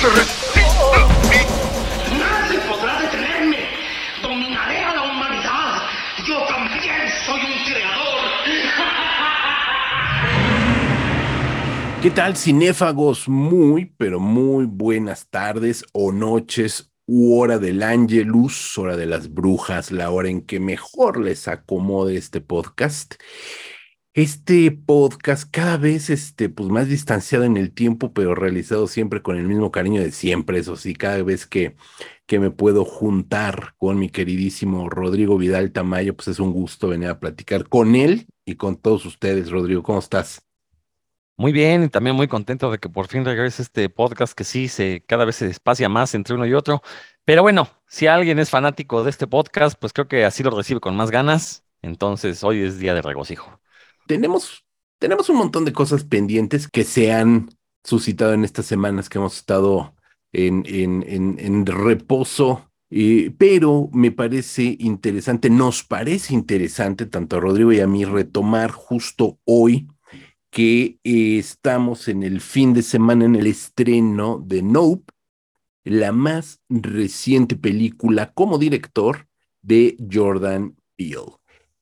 Nadie podrá detenerme. Dominaré a la humanidad. Yo también soy un creador. ¿Qué tal, cinéfagos? Muy, pero muy buenas tardes o noches u hora del Angelus, hora de las brujas, la hora en que mejor les acomode este podcast. Este podcast cada vez este, pues más distanciado en el tiempo, pero realizado siempre con el mismo cariño de siempre, eso sí, cada vez que, que me puedo juntar con mi queridísimo Rodrigo Vidal Tamayo, pues es un gusto venir a platicar con él y con todos ustedes. Rodrigo, ¿cómo estás? Muy bien, y también muy contento de que por fin regrese este podcast que sí se cada vez se espacia más entre uno y otro. Pero bueno, si alguien es fanático de este podcast, pues creo que así lo recibe con más ganas. Entonces, hoy es día de regocijo. Tenemos, tenemos un montón de cosas pendientes que se han suscitado en estas semanas que hemos estado en, reposo. Pero me parece interesante, nos parece interesante, tanto a Rodrigo y a mí, retomar justo hoy que estamos en el fin de semana en el estreno de Nope, la más reciente película como director de Jordan Peele.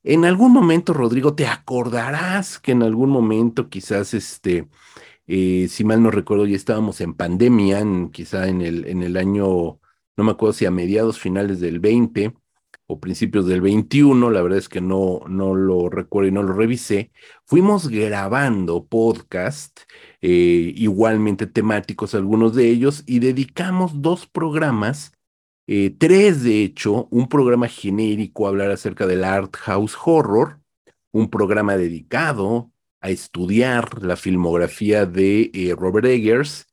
En algún momento, Rodrigo, te acordarás que en algún momento, quizás, este, eh, si mal no recuerdo, ya estábamos en pandemia, en, quizá en el, en el año, no me acuerdo si a mediados, finales del 20, o principios del 21, la verdad es que no, no lo recuerdo y no lo revisé, fuimos grabando podcast, eh, igualmente temáticos algunos de ellos, y dedicamos dos programas, eh, tres de hecho, un programa genérico a hablar acerca del art house horror, un programa dedicado a estudiar la filmografía de eh, Robert Eggers,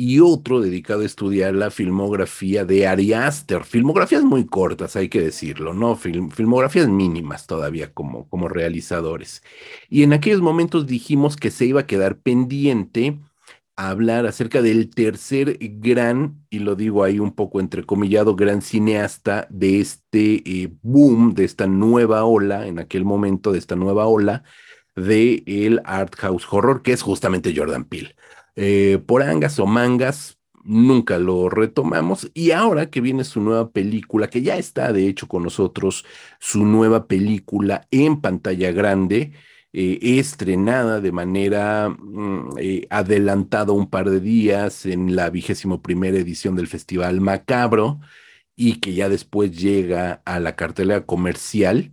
y otro dedicado a estudiar la filmografía de Ari Aster. Filmografías muy cortas, hay que decirlo, ¿no? Film, filmografías mínimas todavía como, como realizadores. Y en aquellos momentos dijimos que se iba a quedar pendiente hablar acerca del tercer gran, y lo digo ahí un poco entrecomillado, gran cineasta de este eh, boom, de esta nueva ola, en aquel momento de esta nueva ola de el art house horror, que es justamente Jordan Peele. Eh, por angas o mangas, nunca lo retomamos. Y ahora que viene su nueva película, que ya está de hecho con nosotros, su nueva película en pantalla grande, eh, estrenada de manera mm, eh, adelantada un par de días en la vigésimo primera edición del Festival Macabro y que ya después llega a la cartelera comercial,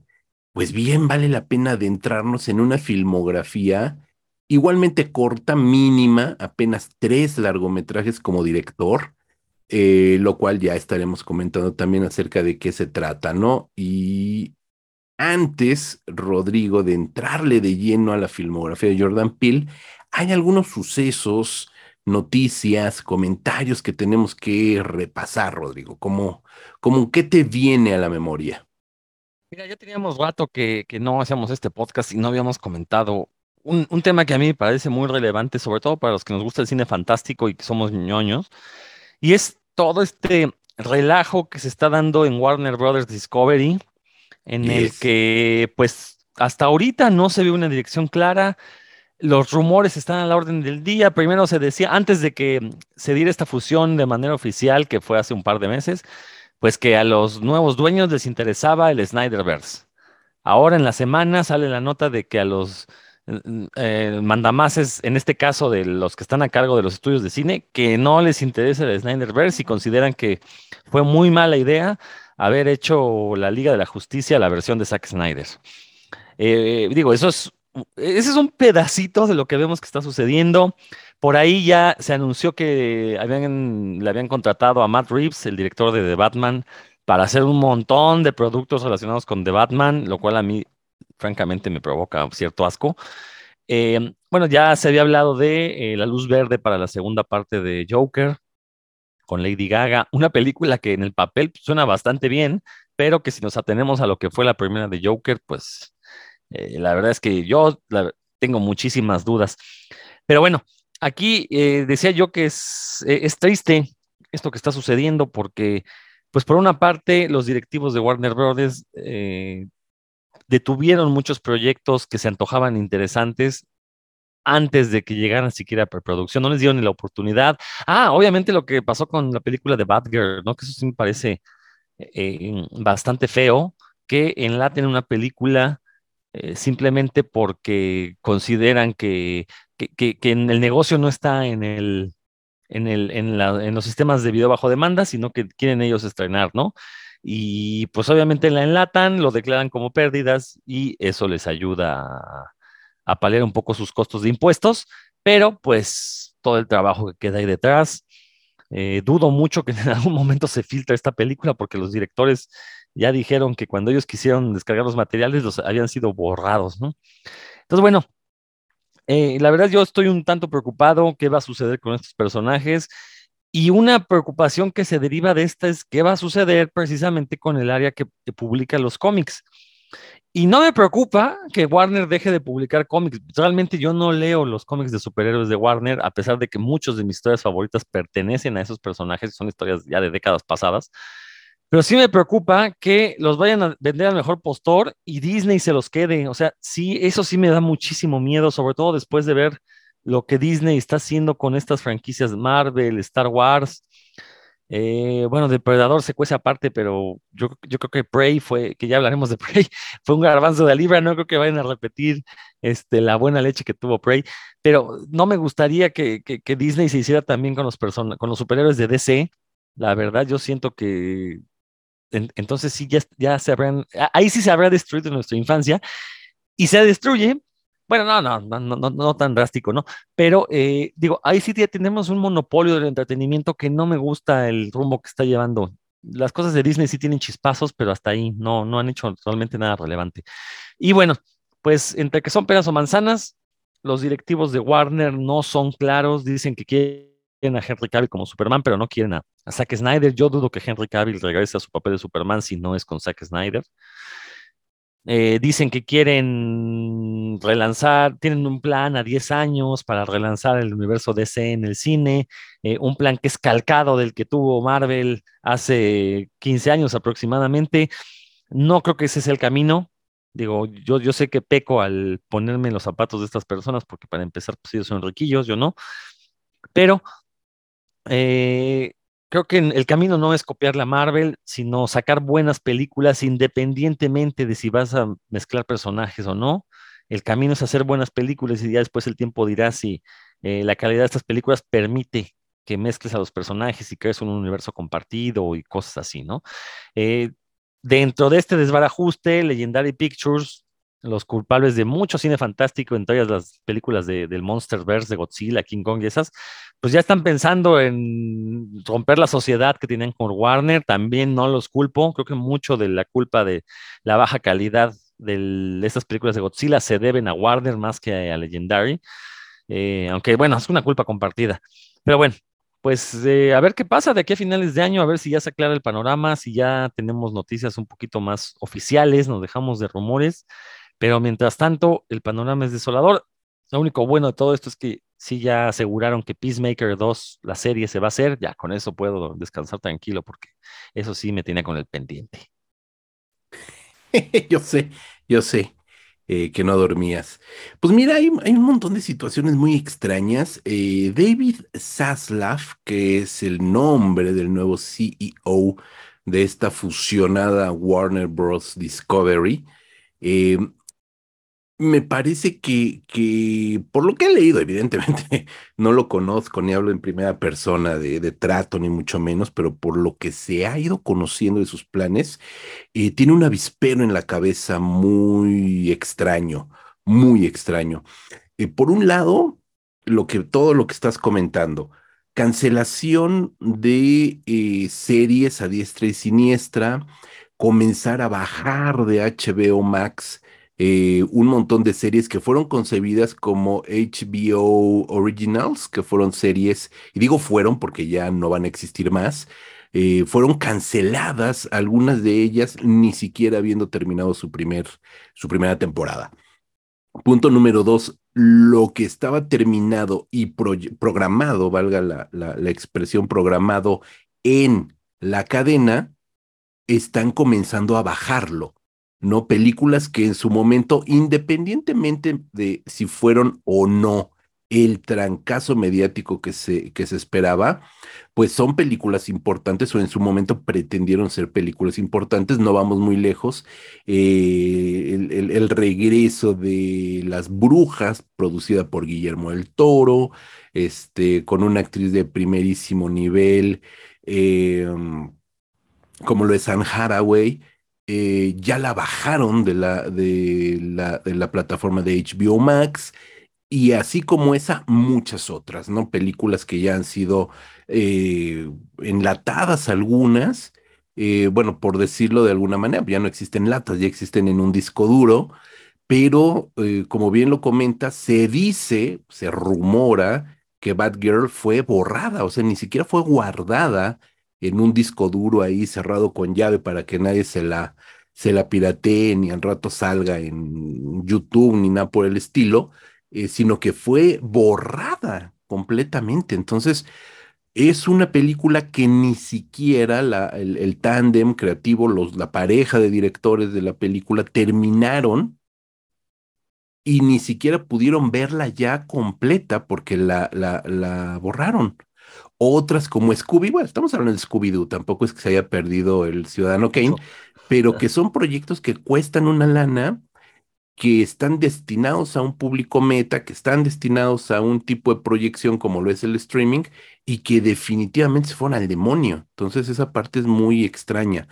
pues bien vale la pena adentrarnos en una filmografía igualmente corta, mínima, apenas tres largometrajes como director, eh, lo cual ya estaremos comentando también acerca de qué se trata, ¿no? Y antes, Rodrigo, de entrarle de lleno a la filmografía de Jordan Peele, hay algunos sucesos, noticias, comentarios que tenemos que repasar, Rodrigo. ¿Cómo, qué te viene a la memoria? Mira, ya teníamos rato que, que no hacíamos este podcast y no habíamos comentado un, un, tema que a mí me parece muy relevante, sobre todo para los que nos gusta el cine fantástico y que somos ñoños, y es todo este relajo que se está dando en Warner Brothers Discovery, en yes. el que, pues, hasta ahorita no se ve una dirección clara. Los rumores están a la orden del día. Primero se decía, antes de que se diera esta fusión de manera oficial, que fue hace un par de meses, pues que a los nuevos dueños les interesaba el Snyderverse. Ahora en la semana sale la nota de que a los eh, mandamases, en este caso de los que están a cargo de los estudios de cine, que no les interesa el Snyderverse y consideran que fue muy mala idea haber hecho la Liga de la Justicia la versión de Zack Snyder. Eh, digo, eso es, ese es un pedacito de lo que vemos que está sucediendo. Por ahí ya se anunció que habían, le habían contratado a Matt Reeves, el director de The Batman, para hacer un montón de productos relacionados con The Batman, lo cual a mí francamente me provoca cierto asco. Eh, bueno, ya se había hablado de eh, la luz verde para la segunda parte de Joker. Con Lady Gaga, una película que en el papel suena bastante bien, pero que si nos atenemos a lo que fue la primera de Joker, pues eh, la verdad es que yo tengo muchísimas dudas. Pero bueno, aquí eh, decía yo que es, eh, es triste esto que está sucediendo porque, pues por una parte, los directivos de Warner Brothers detuvieron muchos proyectos que se antojaban interesantes antes de que llegaran siquiera a preproducción, no les dieron ni la oportunidad. Ah, obviamente lo que pasó con la película de Batgirl, ¿no? Que eso sí me parece eh, bastante feo, que enlaten una película eh, simplemente porque consideran que, que, en el negocio no está en el, en, el, en los sistemas de video bajo demanda, sino que quieren ellos estrenar, ¿no? Y pues obviamente la enlatan, lo declaran como pérdidas y eso les ayuda a, paliar un poco sus costos de impuestos, pero pues todo el trabajo que queda ahí detrás. Eh, dudo mucho que en algún momento se filtre esta película porque los directores ya dijeron que cuando ellos quisieron descargar los materiales los habían sido borrados, ¿no? Entonces, bueno, eh, la verdad yo estoy un tanto preocupado qué va a suceder con estos personajes y una preocupación que se deriva de esta es qué va a suceder precisamente con el área que publica los cómics. Y no me preocupa que Warner deje de publicar cómics. Realmente yo no leo los cómics de superhéroes de Warner, a pesar de que muchos de mis historias favoritas pertenecen a esos personajes, son historias ya de décadas pasadas. Pero sí me preocupa que los vayan a vender al mejor postor y Disney se los quede. O sea, sí, eso sí me da muchísimo miedo, sobre todo después de ver lo que Disney está haciendo con estas franquicias Marvel, Star Wars. Eh, bueno, Depredador se cuece aparte, pero yo, yo creo que Prey fue, que ya hablaremos de Prey, fue un garbanzo de libra, no creo que vayan a repetir este, la buena leche que tuvo Prey, pero no me gustaría que, que, Disney se hiciera también con los, con los superhéroes de DC, la verdad yo siento que entonces sí, ya, ya se habrán, ahí sí se habrá destruido nuestra infancia, y se destruye bueno, no, no, no, no, no tan drástico, ¿no? Pero eh, digo, ahí sí ya tenemos un monopolio del entretenimiento que no me gusta el rumbo que está llevando. Las cosas de Disney sí tienen chispazos, pero hasta ahí no, no han hecho realmente nada relevante. Y bueno, pues entre que son peras o manzanas, los directivos de Warner no son claros, dicen que quieren a Henry Cavill como Superman, pero no quieren a, Zack Snyder. Yo dudo que Henry Cavill regrese a su papel de Superman si no es con Zack Snyder. Eh, dicen que quieren relanzar, tienen un plan a 10 años para relanzar el universo DC en el cine, eh, un plan que es calcado del que tuvo Marvel hace 15 años aproximadamente. No creo que ese sea el camino. Digo, yo, yo sé que peco al ponerme en los zapatos de estas personas, porque para empezar, pues ellos son riquillos, yo no. Pero eh, creo que el camino no es copiar la Marvel, sino sacar buenas películas independientemente de si vas a mezclar personajes o no. El camino es hacer buenas películas y ya después el tiempo dirá si eh, la calidad de estas películas permite que mezcles a los personajes y crees un universo compartido y cosas así, ¿no? Eh, dentro de este desbarajuste, Legendary Pictures los culpables de mucho cine fantástico, en todas las películas de, del Monsterverse, de Godzilla, King Kong y esas, pues ya están pensando en romper la sociedad que tienen con Warner. También no los culpo, creo que mucho de la culpa de la baja calidad de estas películas de Godzilla se deben a Warner más que a Legendary. Eh, aunque bueno, es una culpa compartida. Pero bueno, pues eh, a ver qué pasa de aquí a finales de año, a ver si ya se aclara el panorama, si ya tenemos noticias un poquito más oficiales, nos dejamos de rumores. Pero mientras tanto, el panorama es desolador. Lo único bueno de todo esto es que sí ya aseguraron que Peacemaker 2, la serie se va a hacer. Ya con eso puedo descansar tranquilo porque eso sí me tiene con el pendiente. yo sé, yo sé. Eh, que no dormías. Pues mira, hay, un montón de situaciones muy extrañas. Eh, David Zaslav, que es el nombre del nuevo CEO de esta fusionada Warner Bros. Discovery, eh, me parece que, que, por lo que he leído, evidentemente no lo conozco ni hablo en primera persona de, trato, ni mucho menos, pero por lo que se ha ido conociendo de sus planes, eh, tiene un avispero en la cabeza muy extraño, muy extraño. Eh, por un lado, lo que, todo lo que estás comentando, cancelación de eh, series a diestra y siniestra, comenzar a bajar de HBO Max eh, un montón de series que fueron concebidas como HBO Originals, que fueron series, y digo fueron porque ya no van a existir más, eh, fueron canceladas, algunas de ellas ni siquiera habiendo terminado su, primer, su primera temporada. Punto número dos, lo que estaba terminado y programado, valga la, la expresión programado en la cadena, están comenzando a bajarlo. ¿No? Películas que en su momento, independientemente de si fueron o no el trancazo mediático que se, que se esperaba, pues son películas importantes o en su momento pretendieron ser películas importantes, no vamos muy lejos. Eh, el, regreso de Las Brujas, producida por Guillermo del Toro, este, con una actriz de primerísimo nivel, em, como lo es Anne Haraway, eh, ya la bajaron de la, de, la, de la plataforma de HBO Max y así como esa, muchas otras, ¿no? Películas que ya han sido eh, enlatadas algunas, eh, bueno, por decirlo de alguna manera, ya no existen latas, ya existen en un disco duro, pero como bien lo comenta, se dice, se rumora que Bad Girl fue borrada, o sea, ni siquiera fue guardada en un disco duro ahí cerrado con llave para que nadie se la, se la piratee ni al rato salga en YouTube ni nada por el estilo, eh, sino que fue borrada completamente. Entonces, es una película que ni siquiera la, el, tándem creativo, los, la pareja de directores de la película terminaron y ni siquiera pudieron verla ya completa porque la, la, la borraron. Otras como Scooby, bueno, estamos hablando de Scooby-Doo, tampoco es que se haya perdido el Ciudadano Kane, pero que son proyectos que cuestan una lana, que están destinados a un público meta, que están destinados a un tipo de proyección como lo es el streaming, y que definitivamente se fueron al demonio. Entonces esa parte es muy extraña.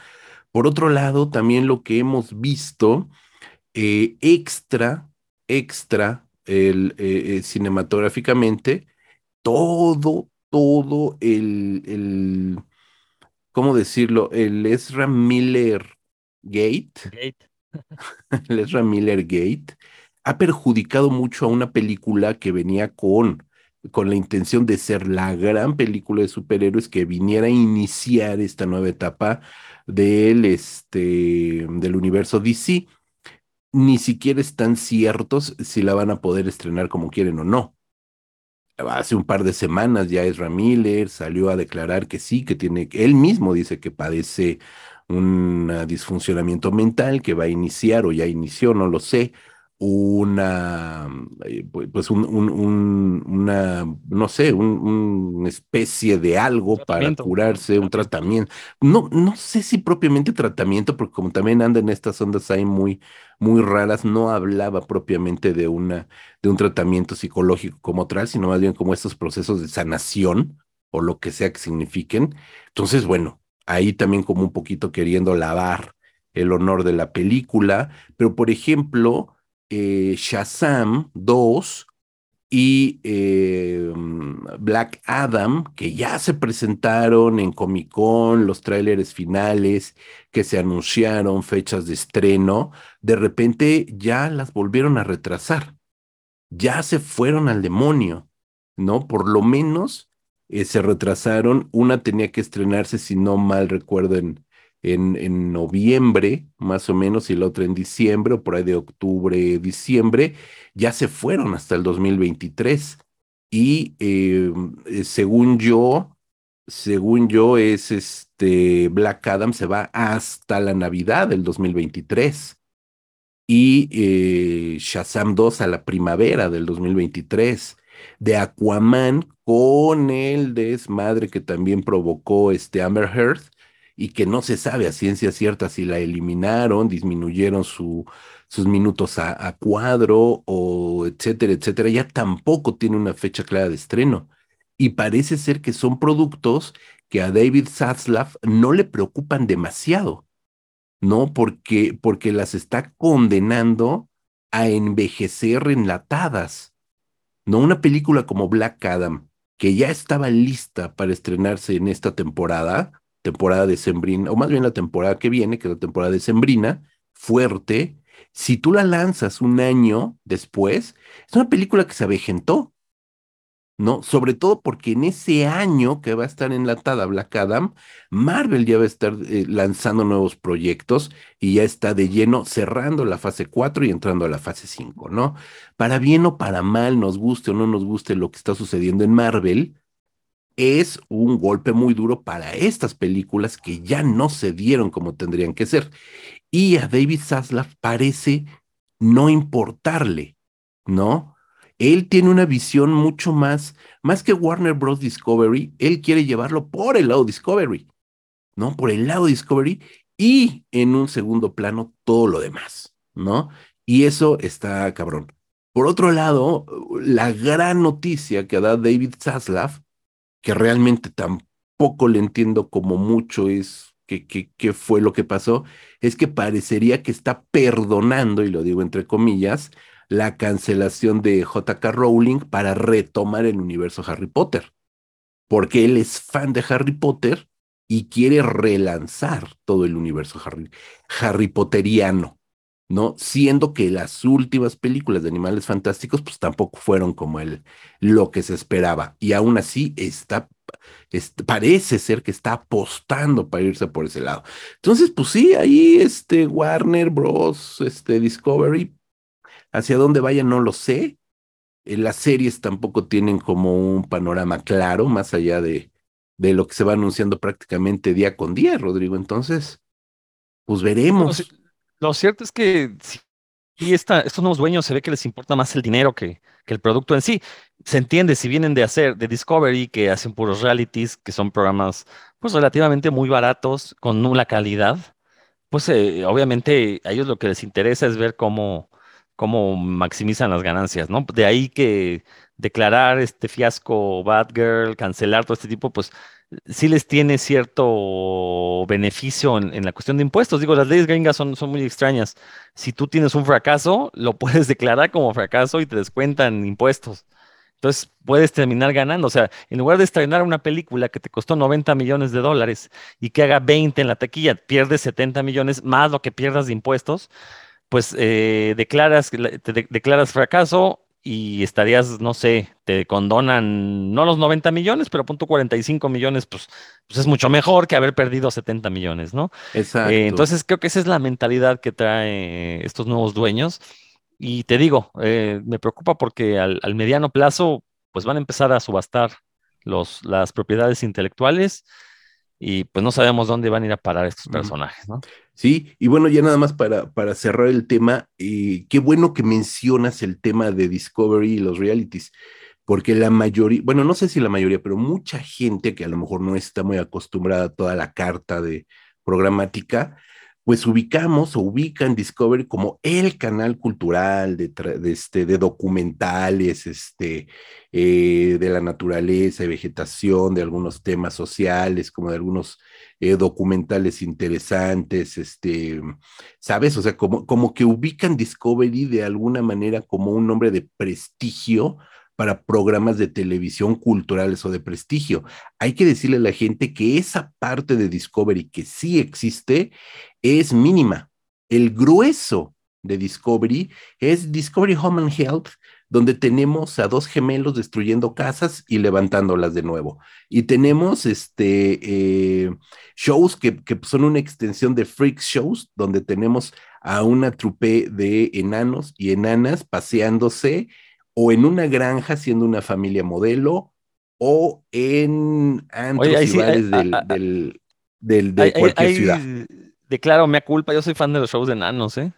Por otro lado, también lo que hemos visto eh, extra, extra el, eh, eh, cinematográficamente, todo, todo el, el, ¿cómo decirlo? El Ezra Miller Gate, Gate. el Ezra Miller Gate, ha perjudicado mucho a una película que venía con, con la intención de ser la gran película de superhéroes que viniera a iniciar esta nueva etapa del, este, del universo DC. Ni siquiera están ciertos si la van a poder estrenar como quieren o no hace un par de semanas ya Ezra Miller salió a declarar que sí, que tiene, él mismo dice que padece un disfuncionamiento mental que va a iniciar o ya inició, no lo sé, una, eh, pues un, una, no sé, una especie de algo para curarse, un tratamiento. No, no sé si propiamente tratamiento, porque como también anda en estas ondas ahí muy, muy raras, no hablaba propiamente de una, de un tratamiento psicológico como tal, sino más bien como estos procesos de sanación o lo que sea que signifiquen. Entonces, bueno, ahí también como un poquito queriendo lavar el honor de la película, pero por ejemplo, eh, Shazam 2 y eh, Black Adam, que ya se presentaron en Comic Con, los tráileres finales que se anunciaron, fechas de estreno, de repente ya las volvieron a retrasar, ya se fueron al demonio, ¿no? Por lo menos eh, se retrasaron, una tenía que estrenarse, si no mal recuerdo, en en, noviembre, más o menos, y la otra en diciembre, o por ahí de octubre, diciembre, ya se fueron hasta el 2023. Y eh, eh, según yo, según yo, es este Black Adam se va hasta la Navidad del 2023 y eh, Shazam 2 a la primavera del 2023. De Aquaman con el desmadre que también provocó este Amber Heard, y que no se sabe a ciencia cierta si la eliminaron, disminuyeron su, sus minutos a, cuadro o etcétera, etcétera, ya tampoco tiene una fecha clara de estreno. Y parece ser que son productos que a David Zaslav no le preocupan demasiado, ¿no? Porque, porque las está condenando a envejecer enlatadas. No una película como Black Adam, que ya estaba lista para estrenarse en esta temporada, temporada de Sembrina, o más bien la temporada que viene, que es la temporada de Sembrina, fuerte, Si tú la lanzas un año después, es una película que se avejentó, ¿no? Sobre todo porque en ese año que va a estar enlatada Black Adam, Marvel ya va a estar eh, lanzando nuevos proyectos y ya está de lleno cerrando la fase 4 y entrando a la fase 5, ¿no? Para bien o para mal, nos guste o no nos guste lo que está sucediendo en Marvel, es un golpe muy duro para estas películas que ya no se dieron como tendrían que ser. Y a David Zaslav parece no importarle, ¿no? Él tiene una visión mucho más, más que Warner Bros. Discovery, él quiere llevarlo por el lado Discovery, ¿no? Por el lado Discovery y en un segundo plano todo lo demás, ¿no? Y eso está cabrón. Por otro lado, la gran noticia que da David Zaslav que realmente tampoco le entiendo como mucho es qué fue lo que pasó, es que parecería que está perdonando, y lo digo entre comillas, la cancelación de JK Rowling para retomar el universo Harry Potter, porque él es fan de Harry Potter y quiere relanzar todo el universo Harry, Harry Potteriano. ¿No? Siendo que las últimas películas de Animales Fantásticos, pues tampoco fueron como el, lo que se esperaba. Y aún así está, parece ser que está apostando para irse por ese lado. Entonces, pues sí, ahí este Warner Bros., este Discovery, hacia dónde vaya no lo sé. Eh, las series tampoco tienen como un panorama claro, más allá de, de lo que se va anunciando prácticamente día con día, Rodrigo. Entonces, pues veremos. Lo cierto es que sí, estos nuevos dueños se ve que les importa más el dinero que, que el producto en sí. Se entiende si vienen de hacer de Discovery, que hacen puros realities, que son programas pues relativamente muy baratos, con nula calidad, pues eh, obviamente a ellos lo que les interesa es ver cómo, cómo maximizan las ganancias, ¿no? De ahí que declarar este fiasco Bad Girl, cancelar todo este tipo, pues sí les tiene cierto beneficio en, la cuestión de impuestos. Digo, las leyes gringas son, son muy extrañas. Si tú tienes un fracaso, lo puedes declarar como fracaso y te descuentan impuestos. Entonces puedes terminar ganando. O sea, en lugar de estrenar una película que te costó 90 millones de dólares y que haga 20 en la taquilla, pierdes 70 millones más lo que pierdas de impuestos, pues eh, declaras, te declaras fracaso y estarías, no sé, te condonan no los 90 millones, pero punto 45 millones, pues, pues es mucho mejor que haber perdido 70 millones, ¿no? Exacto. Eh, entonces creo que esa es la mentalidad que trae estos nuevos dueños. Y te digo, eh, me preocupa porque al, al, mediano plazo, pues van a empezar a subastar los, las propiedades intelectuales y pues no sabemos dónde van a ir a parar estos personajes, ¿no? Sí, y bueno, ya nada más para, para cerrar el tema, eh, qué bueno que mencionas el tema de Discovery y los realities, porque la mayoría, bueno, no sé si la mayoría, pero mucha gente que a lo mejor no está muy acostumbrada a toda la carta de programática, pues ubicamos o ubican Discovery como el canal cultural de, este, de documentales este, eh, de la naturaleza y vegetación, de algunos temas sociales, como de algunos eh, documentales interesantes, este, ¿sabes? O sea, como, como que ubican Discovery de alguna manera como un nombre de prestigio para programas de televisión culturales o de prestigio. Hay que decirle a la gente que esa parte de Discovery que sí existe es mínima. El grueso de Discovery es Discovery Home and Health, donde tenemos a dos gemelos destruyendo casas y levantándolas de nuevo. Y tenemos este, eh, shows que, que, son una extensión de Freak Shows, donde tenemos a una trupe de enanos y enanas paseándose o en una granja siendo una familia modelo o en antros del, del, de cualquier ciudad. Declaro, me culpa, yo soy fan de los shows de enanos, ¿eh?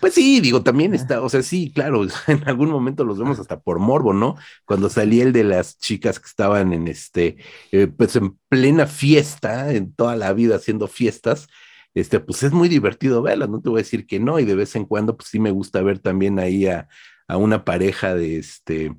Pues sí, digo, también está, o sea, sí, claro, en algún momento los vemos hasta por morbo, ¿no? Cuando salía el de las chicas que estaban en este, eh, pues en plena fiesta, en toda la vida haciendo fiestas, este, pues es muy divertido verlas, no te voy a decir que no, y de vez en cuando, pues sí me gusta ver también ahí a, a una pareja de este.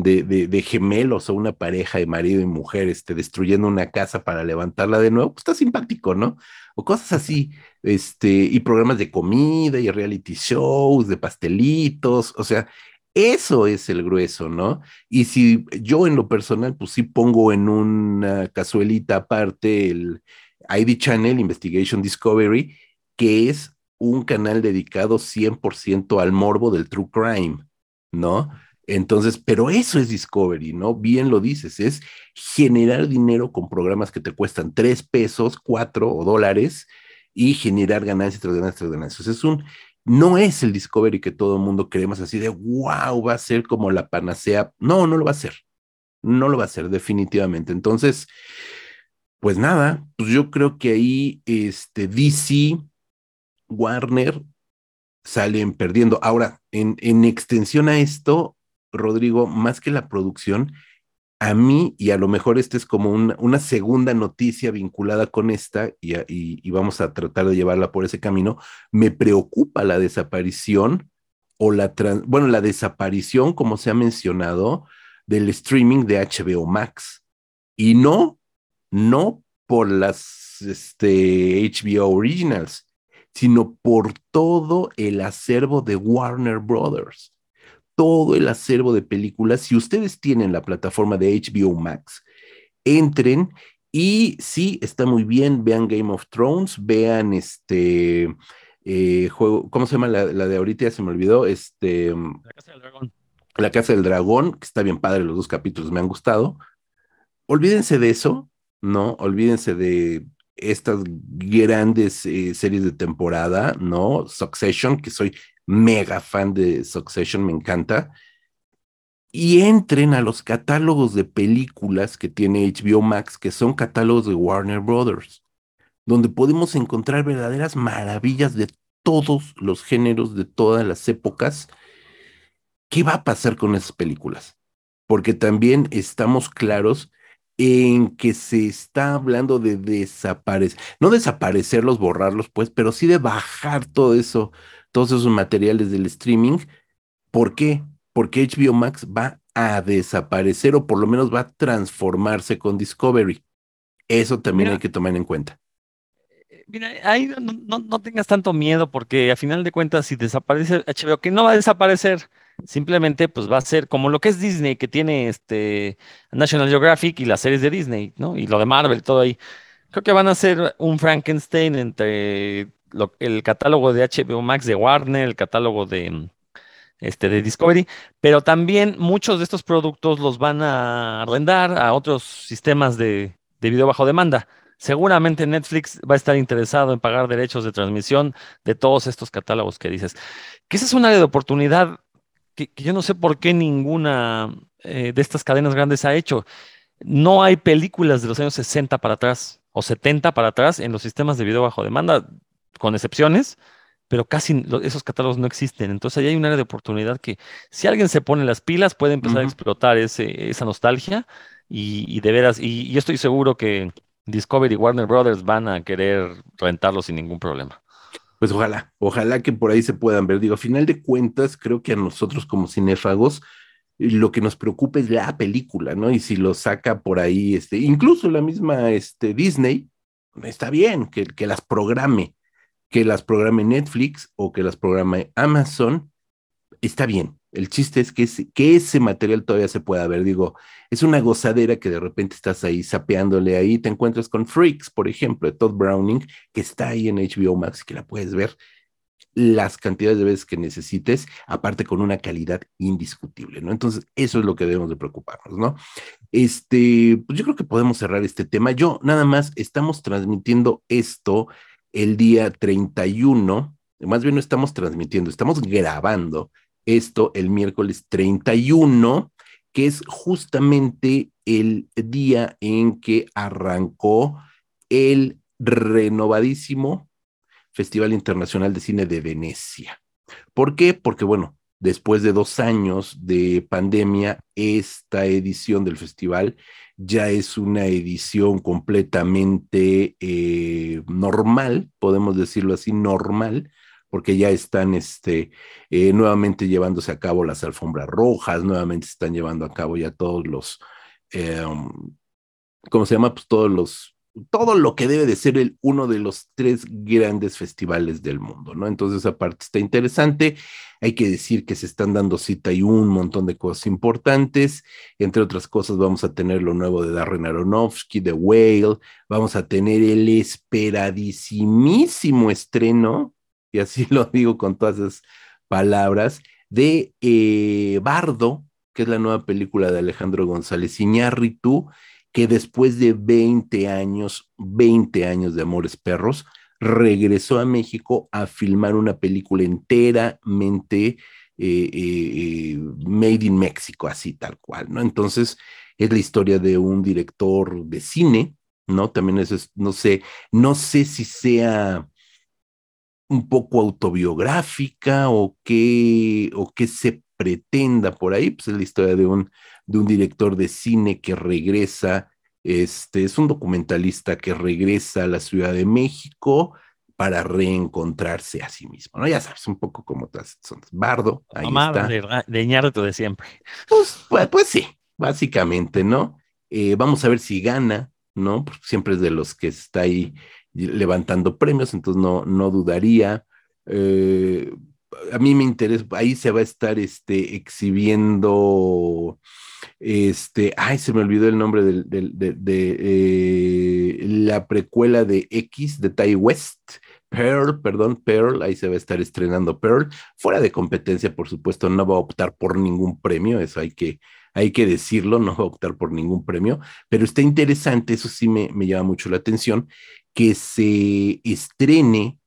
De, de, gemelos o una pareja de marido y mujer este, destruyendo una casa para levantarla de nuevo, pues está simpático, ¿no? O cosas así, este, y programas de comida y reality shows, de pastelitos, o sea, eso es el grueso, ¿no? Y si yo en lo personal, pues sí pongo en una cazuelita aparte el ID Channel Investigation Discovery, que es un canal dedicado 100% al morbo del true crime, ¿no? Entonces, pero eso es Discovery, ¿no? Bien lo dices, es generar dinero con programas que te cuestan tres pesos, cuatro o dólares y generar ganancias tras ganancias tras ganancias. Es un, no es el Discovery que todo el mundo creemos así de, wow, va a ser como la panacea. No, no lo va a ser. No lo va a ser, definitivamente. Entonces, pues nada, pues yo creo que ahí este DC, Warner salen perdiendo. Ahora, en, en extensión a esto, Rodrigo, más que la producción, a mí, y a lo mejor esta es como una, una segunda noticia vinculada con esta, y, y, vamos a tratar de llevarla por ese camino, me preocupa la desaparición o la, bueno, la desaparición, como se ha mencionado, del streaming de HBO Max. Y no, no por las este, HBO Originals, sino por todo el acervo de Warner Brothers todo el acervo de películas. Si ustedes tienen la plataforma de HBO Max, entren y sí, está muy bien, vean Game of Thrones, vean este eh, juego, ¿cómo se llama la, de ahorita? Ya se me olvidó, este... La Casa del Dragón. La Casa del Dragón, que está bien padre, los dos capítulos me han gustado. Olvídense de eso, ¿no? Olvídense de estas grandes eh, series de temporada, ¿no? Succession, que soy mega fan de Succession, me encanta. Y entren a los catálogos de películas que tiene HBO Max, que son catálogos de Warner Brothers, donde podemos encontrar verdaderas maravillas de todos los géneros, de todas las épocas. ¿Qué va a pasar con esas películas? Porque también estamos claros en que se está hablando de desaparecer, no desaparecerlos, borrarlos, pues, pero sí de bajar todo eso todos esos materiales del streaming. ¿Por qué? Porque HBO Max va a desaparecer o por lo menos va a transformarse con Discovery. Eso también hay que tomar en cuenta. Eh, mira, ahí no, tengas tanto miedo porque a final de cuentas si desaparece HBO, que no va a desaparecer, simplemente pues va a ser como lo que es Disney, que tiene este National Geographic y las series de Disney, ¿no? Y lo de Marvel, todo ahí. Creo que van a ser un Frankenstein entre el catálogo de HBO Max de Warner, el catálogo de, este, de Discovery, pero también muchos de estos productos los van a arrendar a otros sistemas de, de video bajo demanda. Seguramente Netflix va a estar interesado en pagar derechos de transmisión de todos estos catálogos que dices. Que esa es un área de oportunidad que, yo no sé por qué ninguna eh, de estas cadenas grandes ha hecho. No hay películas de los años 60 para atrás o 70 para atrás en los sistemas de video bajo demanda con excepciones, pero casi esos catálogos no existen. Entonces ahí hay un área de oportunidad que si alguien se pone las pilas puede empezar a explotar ese, esa nostalgia y, de veras, y, yo estoy seguro que Discovery y Warner Brothers van a querer rentarlo sin ningún problema. Pues ojalá, ojalá que por ahí se puedan ver. Digo, a final de cuentas, creo que a nosotros como cinéfagos, lo que nos preocupa es la película, ¿no? Y si lo saca por ahí, este, incluso la misma este, Disney, está bien que, que las programe, que las programe Netflix o que las programe Amazon, está bien. El chiste es que ese, material todavía se pueda ver. Digo, es una gozadera que de repente estás ahí sapeándole ahí, te encuentras con Freaks, por ejemplo, de Todd Browning, que está ahí en HBO Max, que la puedes ver las cantidades de veces que necesites, aparte con una calidad indiscutible, ¿no? Entonces, eso es lo que debemos de preocuparnos, ¿no? Este, pues yo creo que podemos cerrar este tema. Yo nada más estamos transmitiendo esto el día 31, más bien no estamos transmitiendo, estamos grabando esto el miércoles 31, que es justamente el día en que arrancó el renovadísimo Festival Internacional de Cine de Venecia. ¿Por qué? Porque, bueno, después de dos años de pandemia, esta edición del festival ya es una edición completamente eh, normal, podemos decirlo así, normal, porque ya están este, eh, nuevamente llevándose a cabo las alfombras rojas, nuevamente están llevando a cabo ya todos los, eh, ¿cómo se llama? Pues todos los todo lo que debe de ser el, uno de los tres grandes festivales del mundo, ¿no? Entonces, esa parte está interesante. Hay que decir que se están dando cita y un montón de cosas importantes. Entre otras cosas, vamos a tener lo nuevo de Darren Aronofsky, The Whale. Vamos a tener el esperadísimísimo estreno y así lo digo con todas esas palabras, de eh, Bardo, que es la nueva película de Alejandro González Iñárritu, que después de 20 años, 20 años de Amores Perros, regresó a México a filmar una película enteramente eh, eh, made in México, así tal cual, ¿no? Entonces, es la historia de un director de cine, ¿no? También eso es, no sé, no sé si sea un poco autobiográfica o qué, o se pretenda por ahí, pues es la historia de un, de un director de cine que regresa, este, es un documentalista que regresa a la Ciudad de México para reencontrarse a sí mismo, ¿no? Ya sabes, un poco como son Bardo, ahí está. De, de de siempre. Pues, pues, pues, sí, básicamente, ¿no? Eh, vamos a ver si gana, ¿no? Porque siempre es de los que está ahí levantando premios, entonces no, no dudaría. Eh, a mí me interesa, ahí se va a estar este, exhibiendo, este, ay, se me olvidó el nombre de, eh, la precuela de X de Ty West, Pearl, perdón, Pearl, ahí se va a estar estrenando Pearl, fuera de competencia, por supuesto, no va a optar por ningún premio, eso hay que, hay que decirlo, no va a optar por ningún premio, pero está interesante, eso sí me, me llama mucho la atención, que se estrene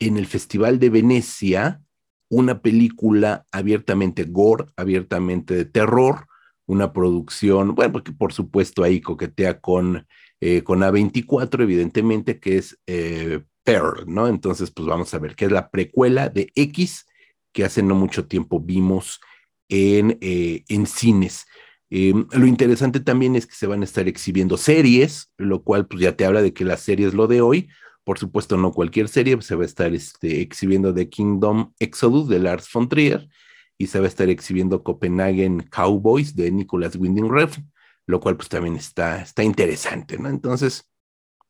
en el Festival de Venecia una película abiertamente gore, abiertamente de terror, una producción, bueno, porque por supuesto ahí coquetea con, eh, con A24, evidentemente, que es eh, Pearl, ¿no? Entonces, pues vamos a ver, que es la precuela de X, que hace no mucho tiempo vimos en, eh, en cines. Lo interesante también es que se van a estar exhibiendo series, lo cual pues ya te habla de que la serie es lo de hoy, por supuesto, no cualquier serie, se va a estar este, exhibiendo The Kingdom Exodus de Lars von Trier y se va a estar exhibiendo Copenhagen Cowboys de Nicolas Winding Refn, lo cual pues también está, está interesante, ¿no? Entonces,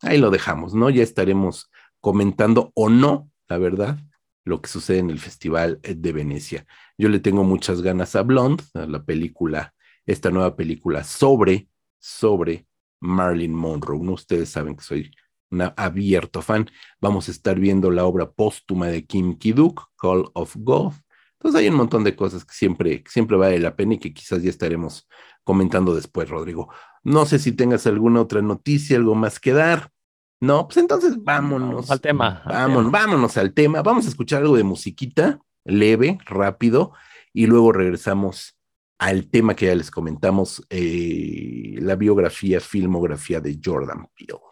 ahí lo dejamos, ¿no? Ya estaremos comentando o no, la verdad, lo que sucede en el Festival de Venecia. Yo le tengo muchas ganas a Blonde, a la película, esta nueva película sobre, sobre Marilyn Monroe, ¿no? Ustedes saben que soy un abierto fan. Vamos a estar viendo la obra póstuma de Kim Ki-duk, Call of God. Entonces hay un montón de cosas que siempre, siempre vale la pena y que quizás ya estaremos comentando después, Rodrigo. No sé si tengas alguna otra noticia, algo más que dar. No, pues entonces vámonos. al tema. vámonos, vámonos al tema. Vamos a escuchar algo de musiquita, leve, rápido, y luego regresamos al tema que ya les comentamos, eh, la biografía, filmografía de Jordan Peele.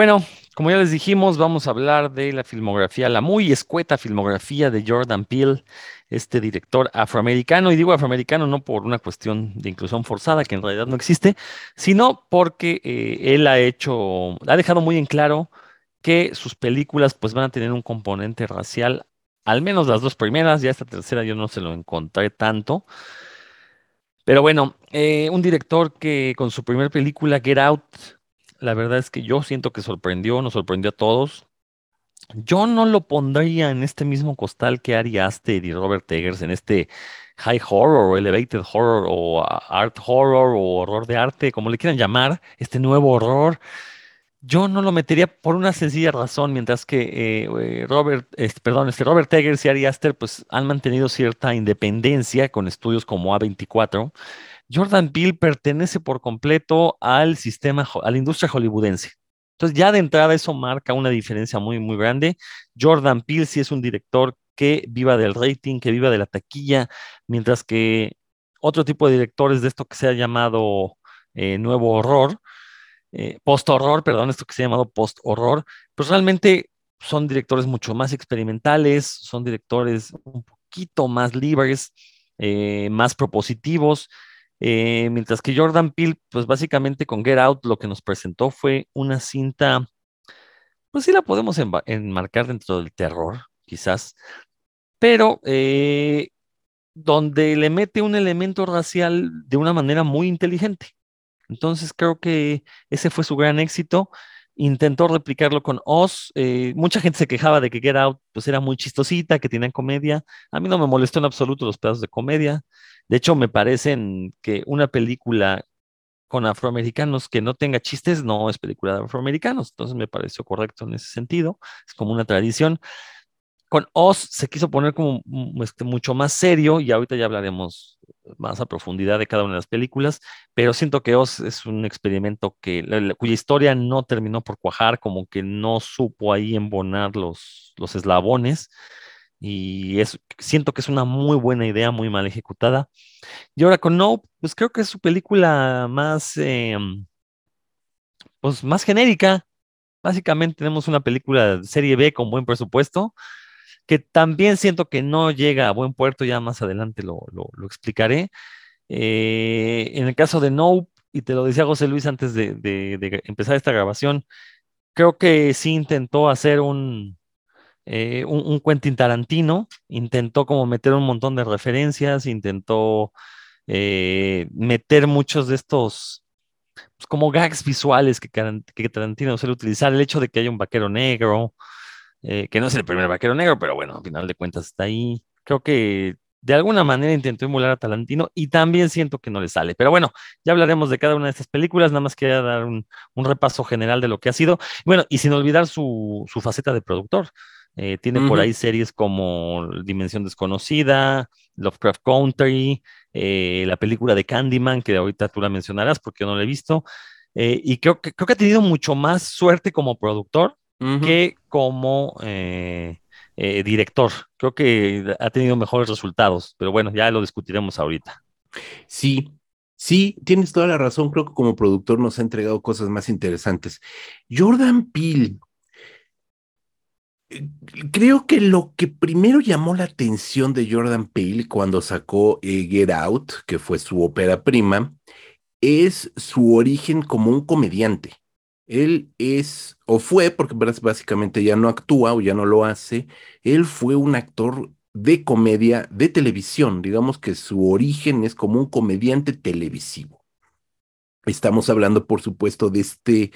Bueno, como ya les dijimos, vamos a hablar de la filmografía, la muy escueta filmografía de Jordan Peele, este director afroamericano, y digo afroamericano no por una cuestión de inclusión forzada, que en realidad no existe, sino porque eh, él ha hecho, ha dejado muy en claro que sus películas pues van a tener un componente racial, al menos las dos primeras, ya esta tercera yo no se lo encontré tanto. Pero bueno, eh, un director que con su primera película, Get Out, la verdad es que yo siento que sorprendió, nos sorprendió a todos. Yo no lo pondría en este mismo costal que Ari Aster y Robert Eggers, en este high horror o elevated horror o art horror o horror de arte, como le quieran llamar, este nuevo horror. Yo no lo metería por una sencilla razón, mientras que eh, eh, Robert, este, perdón, este Robert Eggers y Ari Aster pues han mantenido cierta independencia con estudios como A24 Jordan Peele pertenece por completo al sistema, a la industria hollywoodense. Entonces ya de entrada eso marca una diferencia muy, muy grande. Jordan Peele sí es un director que viva del rating, que viva de la taquilla, mientras que otro tipo de directores de esto que se ha llamado eh, nuevo horror, eh, post-horror, perdón, esto que se ha llamado post-horror, pues realmente son directores mucho más experimentales, son directores un poquito más libres, eh, más propositivos, mientras que Jordan Peele, pues básicamente con Get Out lo que nos presentó fue una cinta, pues sí la podemos enmarcar dentro del terror, quizás, pero donde le mete un elemento racial de una manera muy inteligente. Entonces creo que ese fue su gran éxito. Intentó replicarlo con Oz. Eh, mucha gente se quejaba de que Get Out pues era muy chistosita, que tenía comedia. A mí no me molestó en absoluto los pedazos de comedia. De hecho, me parecen que una película con afroamericanos que no tenga chistes no es película de afroamericanos. Entonces me pareció correcto en ese sentido. Es como una tradición. Con Oz se quiso poner como este, mucho más serio y ahorita ya hablaremos más a profundidad de cada una de las películas, pero siento que Oz es un experimento que, cuya historia no terminó por cuajar, como que no supo ahí embonar los, los eslabones y siento que es una muy buena idea, muy mal ejecutada. Y ahora con No, pues creo que es su película más, em, pues más genérica. Básicamente tenemos una película de serie B con buen presupuesto, que también siento que no llega a buen puerto, ya más adelante lo, explicaré. Eh, en el caso de No, y te lo decía José Luis antes de, empezar esta grabación, creo que sí intentó hacer un, eh, un, Quentin Tarantino, intentó como meter un montón de referencias, intentó eh, meter muchos de estos pues, como gags visuales que, que Tarantino suele utilizar, el hecho de que haya un vaquero negro, eh, que no es el primer vaquero negro, pero bueno, al final de cuentas está ahí. Creo que de alguna manera intentó emular a Talantino y también siento que no le sale. Pero bueno, ya hablaremos de cada una de estas películas, nada más quería dar un, repaso general de lo que ha sido. Bueno, y sin olvidar su, faceta de productor. Eh, tiene por ahí series como Dimensión Desconocida, Lovecraft Country, eh, la película de Candyman, que ahorita tú la mencionarás porque yo no la he visto. y creo que, creo que ha tenido mucho más suerte como productor que como eh, eh, director. Creo que ha tenido mejores resultados, pero bueno, ya lo discutiremos ahorita. Sí, sí, tienes toda la razón. Creo que como productor nos ha entregado cosas más interesantes. Jordan Peele. Eh, creo que lo que primero llamó la atención de Jordan Peele cuando sacó Get Out, que fue su ópera prima, es su origen como un comediante. Él es, o fue, porque básicamente ya no actúa o ya no lo hace, él fue un actor de comedia de televisión, digamos que su origen es como un comediante televisivo. Estamos hablando, por supuesto, de este,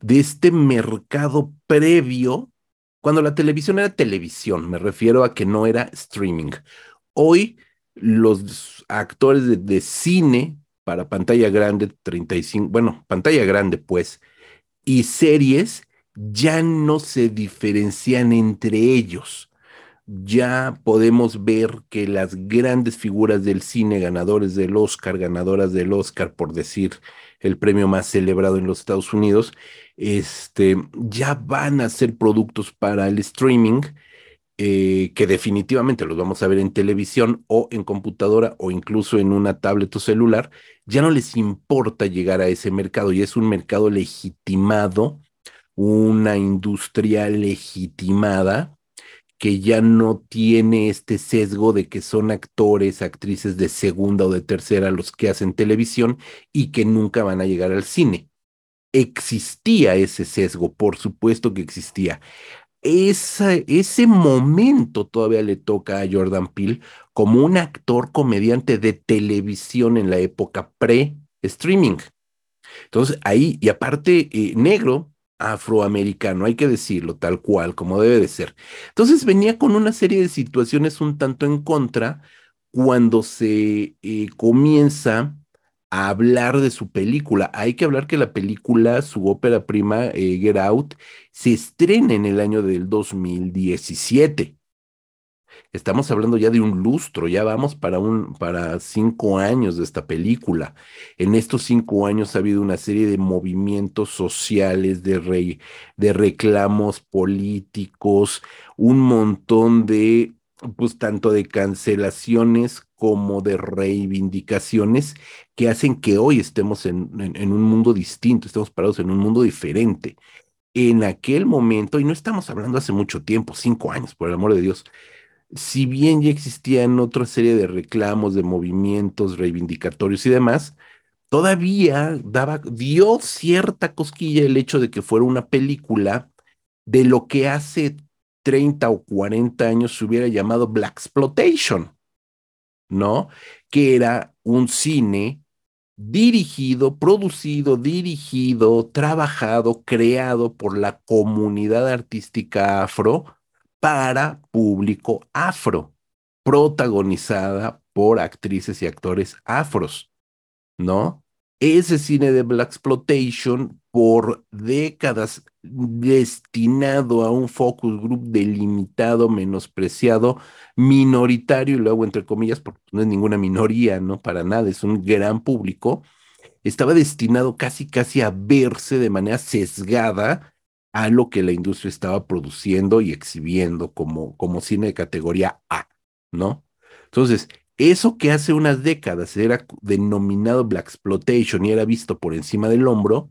de este mercado previo, cuando la televisión era televisión, me refiero a que no era streaming. Hoy los actores de, cine para pantalla grande, 35, bueno, pantalla grande pues, y series ya no se diferencian entre ellos. Ya podemos ver que las grandes figuras del cine, ganadores del Oscar, ganadoras del Oscar, por decir el premio más celebrado en los Estados Unidos, este, ya van a ser productos para el streaming, eh, que definitivamente los vamos a ver en televisión o en computadora o incluso en una tablet o celular, ya no les importa llegar a ese mercado y es un mercado legitimado, una industria legitimada que ya no tiene este sesgo de que son actores, actrices de segunda o de tercera los que hacen televisión y que nunca van a llegar al cine. Existía ese sesgo, por supuesto que existía. ese momento todavía le toca a Jordan Peele como un actor comediante de televisión en la época pre-streaming. Entonces ahí, y aparte eh, negro, afroamericano, hay que decirlo tal cual, como debe de ser. Entonces venía con una serie de situaciones un tanto en contra cuando se eh, comienza hablar de su película. Hay que hablar que la película, su ópera prima, eh, Get Out, se estrena en el año del 2017 Estamos hablando ya de un lustro, ya vamos para un, para cinco años de esta película. En estos cinco años ha habido una serie de movimientos sociales, de, re- de reclamos políticos, un montón de, pues tanto de cancelaciones como de reivindicaciones que hacen que hoy estemos en, un mundo distinto, estemos parados en un mundo diferente. En aquel momento, y no estamos hablando hace mucho tiempo, cinco años, por el amor de Dios, si bien ya existían otra serie de reclamos, de movimientos reivindicatorios y demás, todavía daba, dio cierta cosquilla el hecho de que fuera una película de lo que hace 30 o 40 años se hubiera llamado Black Exploitation, ¿no? Que era un cine dirigido, producido, dirigido, trabajado, creado por la comunidad artística afro para público afro, protagonizada por actrices y actores afros, ¿no? Ese cine de Black Exploitation por décadas destinado a un focus group delimitado, menospreciado, minoritario, y lo hago entre comillas porque no es ninguna minoría, ¿no? Para nada, es un gran público, estaba destinado casi, casi a verse de manera sesgada a lo que la industria estaba produciendo y exhibiendo como, como cine de categoría A, ¿no? Entonces, eso que hace unas décadas era denominado Black Exploitation y era visto por encima del hombro,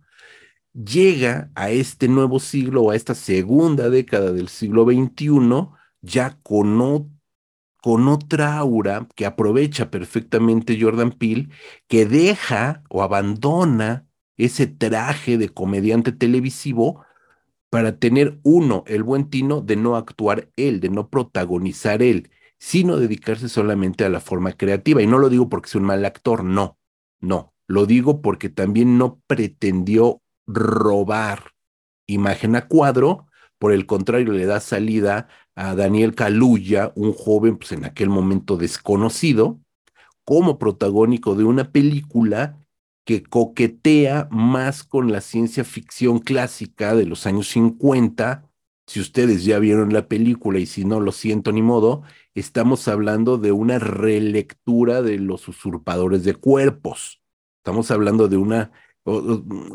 llega a este nuevo siglo o a esta segunda década del siglo XXI ya con, o- con otra aura que aprovecha perfectamente Jordan Peele, que deja o abandona ese traje de comediante televisivo para tener uno, el buen tino de no actuar él, de no protagonizar él, sino dedicarse solamente a la forma creativa. Y no lo digo porque sea un mal actor, no, no, lo digo porque también no pretendió robar imagen a cuadro, por el contrario, le da salida a Daniel Kaluuya, un joven, pues en aquel momento desconocido, como protagónico de una película que coquetea más con la ciencia ficción clásica de los años 50. Si ustedes ya vieron la película y si no, lo siento ni modo, estamos hablando de una relectura de los usurpadores de cuerpos. Estamos hablando de una,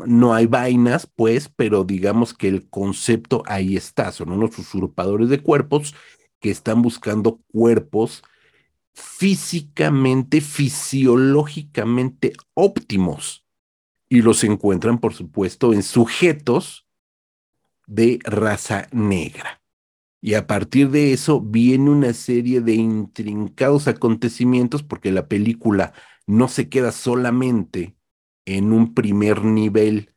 no hay vainas, pues, pero digamos que el concepto ahí está. Son unos usurpadores de cuerpos que están buscando cuerpos físicamente, fisiológicamente óptimos y los encuentran, por supuesto, en sujetos de raza negra. Y a partir de eso viene una serie de intrincados acontecimientos porque la película no se queda solamente en un primer nivel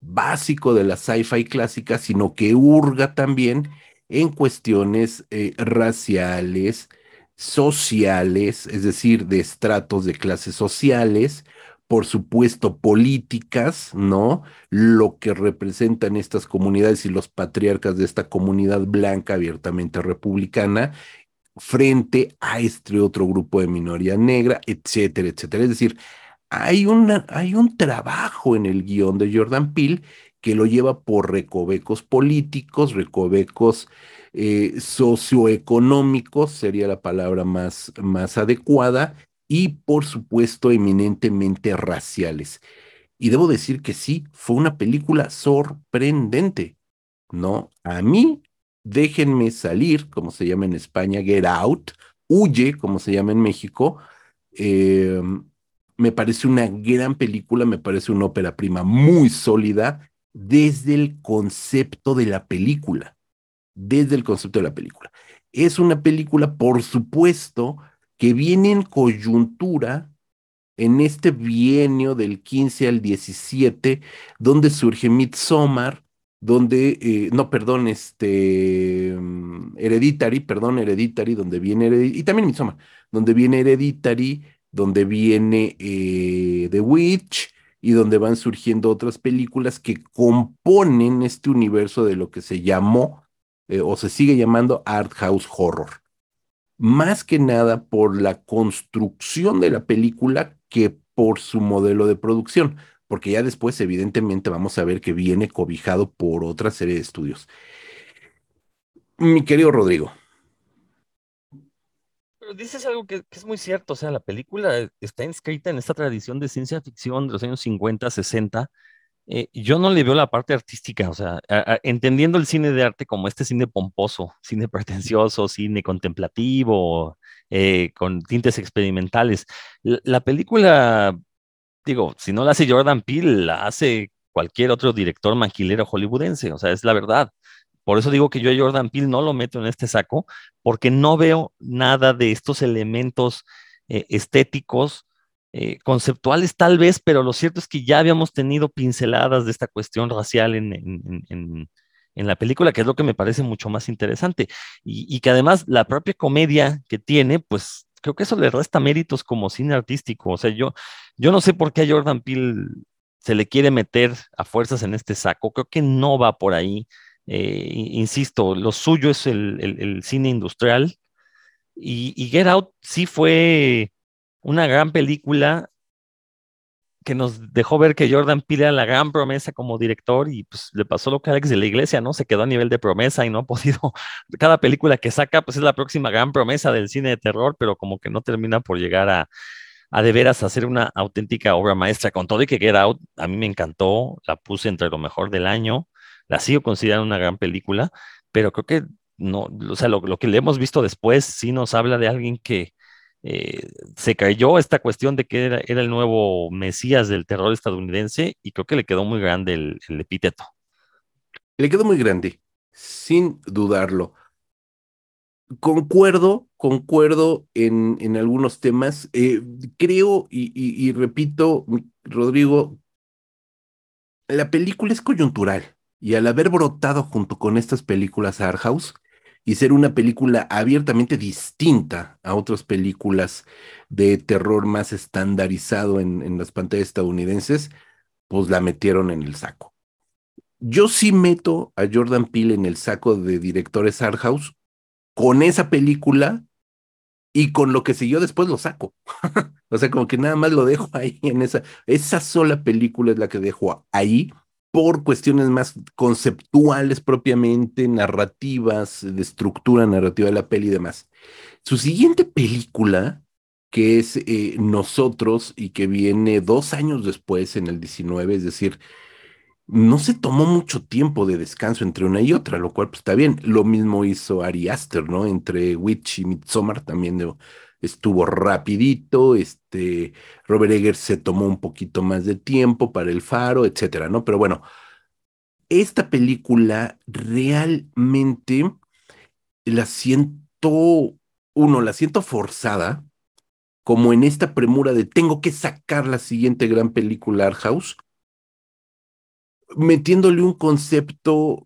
básico de la sci-fi clásica, sino que hurga también en cuestiones eh, raciales, sociales, es decir, de estratos de clases sociales, por supuesto políticas, ¿no? Lo que representan estas comunidades y los patriarcas de esta comunidad blanca abiertamente republicana frente a este otro grupo de minoría negra, etcétera, etcétera. Es decir, hay, una, hay un trabajo en el guion de Jordan Peele que lo lleva por recovecos políticos, recovecos eh, socioeconómicos, sería la palabra más, más adecuada, y por supuesto eminentemente raciales. Y debo decir que sí, fue una película sorprendente, ¿no? A mí, déjenme salir, como se llama en España, Get Out, huye, como se llama en México, eh, me parece una gran película, me parece una ópera prima muy sólida desde el concepto de la película, desde el concepto de la película. Es una película, por supuesto, que viene en coyuntura en este bienio del 15 al 17, donde surge Midsommar, donde, eh, no, perdón, este, mm, Hereditary, perdón, Hereditary, donde viene Hereditary, y también Midsommar, donde viene Hereditary, donde viene eh, The Witch, y donde van surgiendo otras películas que componen este universo de lo que se llamó, eh, o se sigue llamando Art House Horror más que nada por la construcción de la película que por su modelo de producción, porque ya después evidentemente vamos a ver que viene cobijado por otra serie de estudios. Mi querido Rodrigo, Dices algo que, es muy cierto, o sea, la película está inscrita en esta tradición de ciencia ficción de los años 50, 60. Eh, yo no le veo la parte artística, o sea, a- entendiendo el cine de arte como este cine pomposo, cine pretencioso, cine contemplativo, eh, con tintes experimentales. La, la película, digo, si no la hace Jordan Peele, la hace cualquier otro director maquilero hollywoodense, o sea, es la verdad. Por eso digo que yo a Jordan Peele no lo meto en este saco, porque no veo nada de estos elementos eh, estéticos, eh, conceptuales tal vez, pero lo cierto es que ya habíamos tenido pinceladas de esta cuestión racial en, en- en- la película, que es lo que me parece mucho más interesante. Y, y que además la propia comedia que tiene, pues creo que eso le resta méritos como cine artístico. O sea, yo, yo no sé por qué a Jordan Peele se le quiere meter a fuerzas en este saco, creo que no va por ahí eh, insisto, lo suyo es el, cine industrial y, Get Out sí fue una gran película que nos dejó ver que Jordan Peele era la gran promesa como director y pues le pasó lo que Alex de la Iglesia, ¿no? Se quedó a nivel de promesa y no ha podido, cada película que saca pues es la próxima gran promesa del cine de terror, pero como que no termina por llegar a, a de veras hacer una auténtica obra maestra. Con todo y que Get Out a mí me encantó, la puse entre lo mejor del año, la sigo considerando una gran película, pero creo que no, o sea, lo, que le hemos visto después sí nos habla de alguien que eh, se cayó esta cuestión de que era, el nuevo mesías del terror estadounidense y creo que le quedó muy grande el, epíteto. Le quedó muy grande, sin dudarlo. Concuerdo, concuerdo en, en algunos temas. Eh, creo y repito, Rodrigo, la película es coyuntural y al haber brotado junto con estas películas Art House y ser una película abiertamente distinta a otras películas de terror más estandarizado en, en las pantallas estadounidenses, pues la metieron en el saco. Yo sí meto a Jordan Peele en el saco de directores Art House con esa película y con lo que siguió después lo saco. o sea, como que nada más lo dejo ahí en esa, esa sola película es la que dejo ahí por cuestiones más conceptuales propiamente, narrativas, de estructura narrativa de la peli y demás. Su siguiente película, que es eh, Nosotros y que viene dos años después, en el 19, es decir, no se tomó mucho tiempo de descanso entre una y otra, lo cual pues, está bien. Lo mismo hizo Ari Aster, ¿no? Entre Witch y Midsommar también de- estuvo rapidito, este, Robert Eggers se tomó un poquito más de tiempo para El Faro, etcétera, ¿no? Pero bueno, esta película realmente la siento, uno, la siento forzada, como en esta premura de tengo que sacar la siguiente gran película Art House, metiéndole un concepto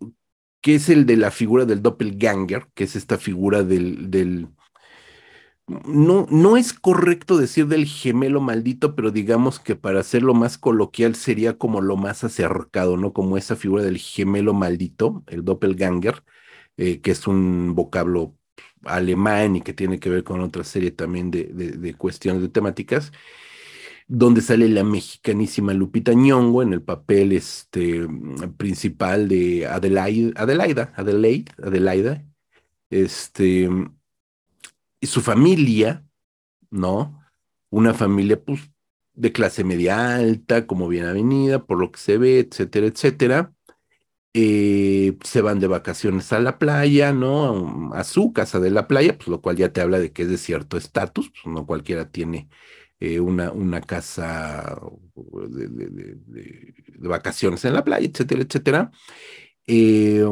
que es el de la figura del doppelganger, que es esta figura del, del no, no es correcto decir del gemelo maldito, pero digamos que para hacerlo más coloquial sería como lo más acercado, ¿no? Como esa figura del gemelo maldito, el doppelganger, eh, que es un vocablo alemán y que tiene que ver con otra serie también de, de, cuestiones de temáticas donde sale la mexicanísima Lupita Nyong'o en el papel este, principal de Adelaide, Adelaida, Adelaide, Adelaida, este, y su familia, ¿no? Una familia, pues, de clase media alta, como bien avenida, por lo que se ve, etcétera, etcétera. Eh, se van de vacaciones a la playa, ¿no? A su casa de la playa, pues lo cual ya te habla de que es de cierto estatus, pues no cualquiera tiene eh, una, una casa de, de- vacaciones en la playa, etcétera, etcétera. Eh,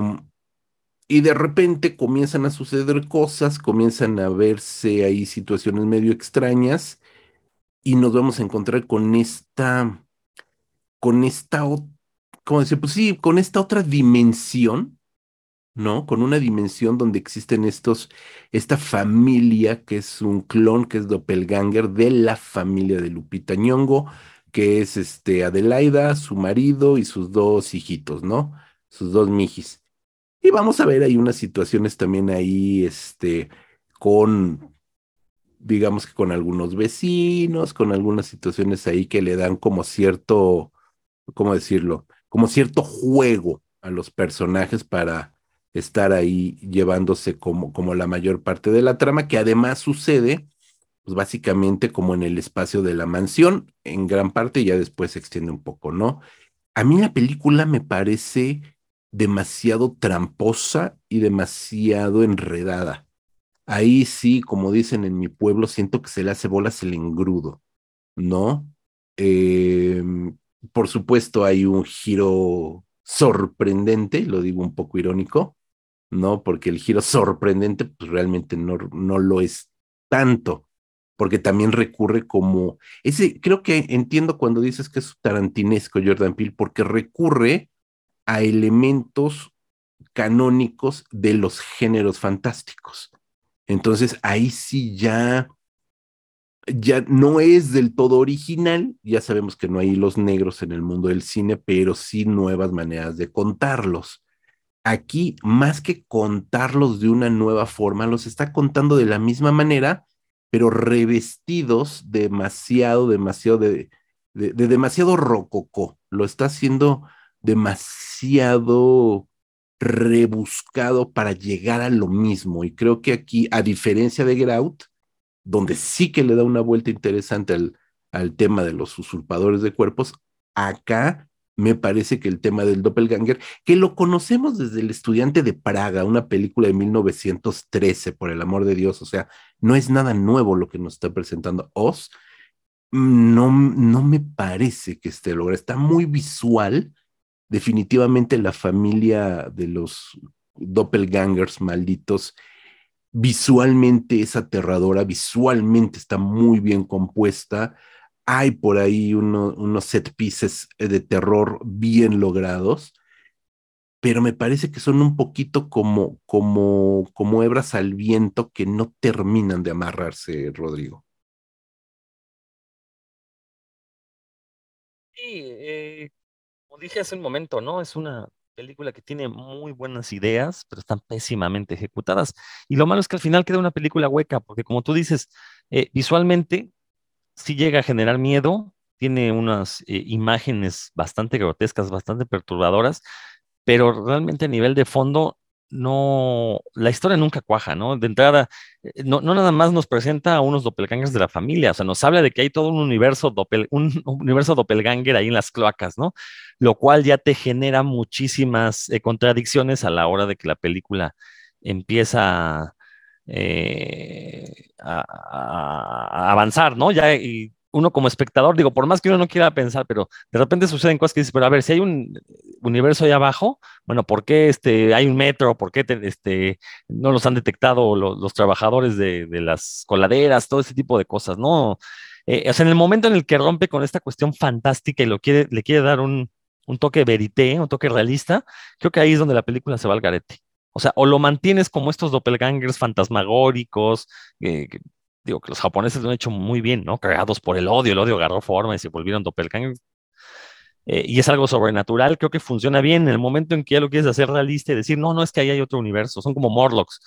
y de repente comienzan a suceder cosas, comienzan a verse ahí situaciones medio extrañas y nos vamos a encontrar con esta, con esta, ¿cómo decir? Pues sí, con esta otra dimensión ¿no? Con una dimensión donde existen estos, esta familia que es un clon, que es Doppelganger de la familia de Lupita Nyong'o, que es este Adelaida, su marido y sus dos hijitos, ¿no? Sus dos mijis. Y vamos a ver, hay unas situaciones también ahí, este, con, digamos que con algunos vecinos, con algunas situaciones ahí que le dan como cierto, ¿cómo decirlo? Como cierto juego a los personajes para estar ahí llevándose como, como la mayor parte de la trama, que además sucede, pues básicamente como en el espacio de la mansión, en gran parte, y ya después se extiende un poco, ¿no? A mí la película me parece demasiado tramposa y demasiado enredada. Ahí sí, como dicen en mi pueblo, siento que se le hace bolas el engrudo, ¿no? Em, por supuesto, hay un giro sorprendente, lo digo un poco irónico, ¿no? Porque el giro sorprendente, pues realmente no, no lo es tanto, porque también recurre como, ese, creo que entiendo cuando dices que es tarantinesco Jordan Peele, porque recurre a elementos canónicos de los géneros fantásticos. Entonces ahí sí ya, ya no es del todo original, ya sabemos que no hay los negros en el mundo del cine, pero sí nuevas maneras de contarlos. Aquí, más que contarlos de una nueva forma, los está contando de la misma manera, pero revestidos demasiado, demasiado de, de, de demasiado rococó. Lo está haciendo demasiado rebuscado para llegar a lo mismo. Y creo que aquí, a diferencia de Get Out, donde sí que le da una vuelta interesante al, al tema de los usurpadores de cuerpos, acá me parece que el tema del doppelganger, que lo conocemos desde El estudiante de Praga, una película de 1913, por el amor de Dios, o sea, no es nada nuevo lo que nos está presentando Oz, no, no me parece que esté logrado, está muy visual, definitivamente la familia de los doppelgangers malditos visualmente es aterradora, visualmente está muy bien compuesta. Hay por ahí unos set pieces de terror bien logrados, pero me parece que son un poquito como, como, como hebras al viento que no terminan de amarrarse, Rodrigo. Sí, eh, como dije hace un momento, ¿no? Es una película que tiene muy buenas ideas, pero están pésimamente ejecutadas. Y lo malo es que al final queda una película hueca, porque como tú dices, eh, visualmente sí llega a generar miedo, tiene unas eh, imágenes bastante grotescas, bastante perturbadoras, pero realmente a nivel de fondo no, la historia nunca cuaja, ¿no? De entrada, eh, no, no nada más nos presenta a unos doppelgangers de la familia, o sea, nos habla de que hay todo un universo, doppel, un universo doppelganger ahí en las cloacas, ¿no? Lo cual ya te genera muchísimas eh, contradicciones a la hora de que la película empieza eh, a, a, avanzar, ¿no? Ya y uno como espectador, digo, por más que uno no quiera pensar, pero de repente suceden cosas que dices, pero a ver, si hay un universo ahí abajo, bueno, ¿por qué este, hay un metro? ¿Por qué este, no los han detectado los, los trabajadores de, de, las coladeras? Todo ese tipo de cosas, ¿no? Eh, o sea, en el momento en el que rompe con esta cuestión fantástica y lo quiere, le quiere dar un, un toque verité, un toque realista, creo que ahí es donde la película se va al garete. O sea, o lo mantienes como estos doppelgangers fantasmagóricos, eh, digo que los japoneses lo han hecho muy bien, ¿no? Creados por el odio, el odio agarró forma y se volvieron doppelgangers. Eh, y es algo sobrenatural, creo que funciona bien en el momento en que ya lo quieres hacer realista y decir, no, no es que ahí hay otro universo, son como Morlocks.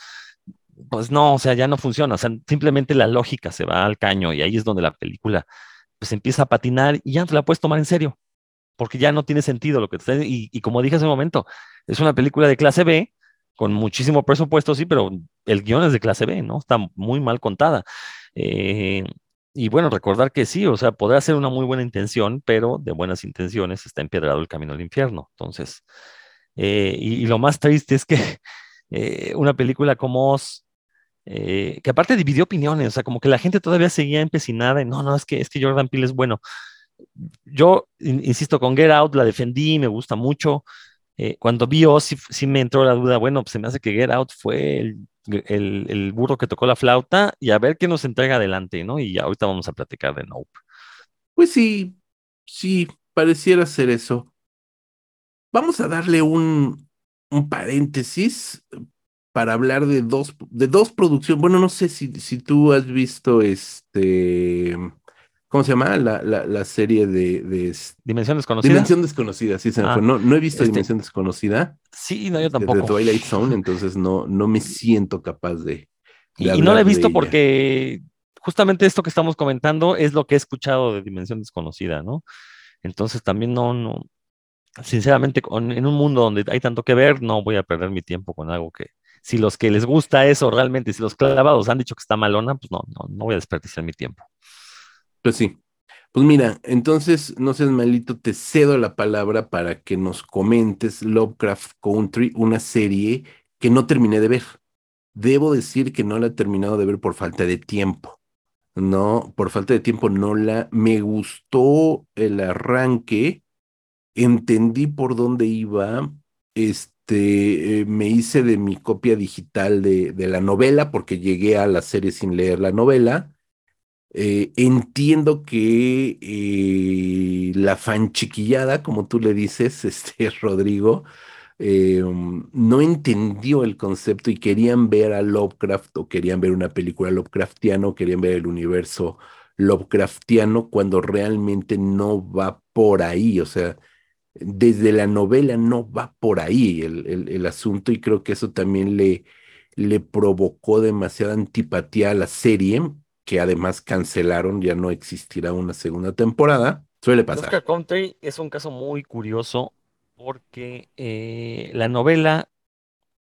Pues no, o sea, ya no funciona, o sea, simplemente la lógica se va al caño y ahí es donde la película pues empieza a patinar y ya no te la puedes tomar en serio, porque ya no tiene sentido lo que te está y, y como dije hace un momento, es una película de clase B, con muchísimo presupuesto, sí, pero el guion es de clase B, ¿no? Está muy mal contada. Eh, y bueno, recordar que sí, o sea, podrá ser una muy buena intención, pero de buenas intenciones está empiedrado el camino al infierno. Entonces, eh, y, lo más triste es que eh, una película como Oz, que aparte dividió opiniones, o sea, como que la gente todavía seguía empecinada en, no, no, es que, es que Jordan Peele es bueno. Yo, insisto, con Get Out la defendí, me gusta mucho. Cuando vi Oz, sí, sí, me entró la duda, bueno, pues se me hace que Get Out fue el, el, el, burro que tocó la flauta y a ver qué nos entrega adelante, ¿no? Y ahorita vamos a platicar de Nope. Pues sí, sí, pareciera ser eso. Vamos a darle un, un paréntesis para hablar de dos, de dos producciones. Bueno, no sé si, si tú has visto este ¿Cómo se llama? La, la, la serie de, de, Dimensión Desconocida. Dimensión Desconocida, sí se me ah, fue. No, no he visto este, Dimensión Desconocida. Sí, no, yo tampoco. De, Twilight Zone, entonces no, no me siento capaz de. de y, y, no la he visto porque justamente esto que estamos comentando es lo que he escuchado de Dimensión Desconocida, ¿no? Entonces también no, no. sinceramente, en un mundo donde hay tanto que ver, no voy a perder mi tiempo con algo que, si los que les gusta eso realmente, si los clavados han dicho que está malona, pues no, no, no voy a desperdiciar mi tiempo. Pues sí. Pues mira, entonces, no seas malito, te cedo la palabra para que nos comentes Lovecraft Country, una serie que no terminé de ver. Debo decir que no la he terminado de ver por falta de tiempo. No, por falta de tiempo no la... Me gustó el arranque, entendí por dónde iba, este, eh, me hice de mi copia digital de, de la novela porque llegué a la serie sin leer la novela. Eh, entiendo que eh, la fanchiquillada, como tú le dices, este Rodrigo, eh, no entendió el concepto y querían ver a Lovecraft o querían ver una película Lovecraftiana o querían ver el universo Lovecraftiano cuando realmente no va por ahí. O sea, desde la novela no va por ahí el, el- el asunto y creo que eso también le, le provocó demasiada antipatía a la serie, que además cancelaron, ya no existirá una segunda temporada. Suele pasar. Oscar Country es un caso muy curioso porque eh, la novela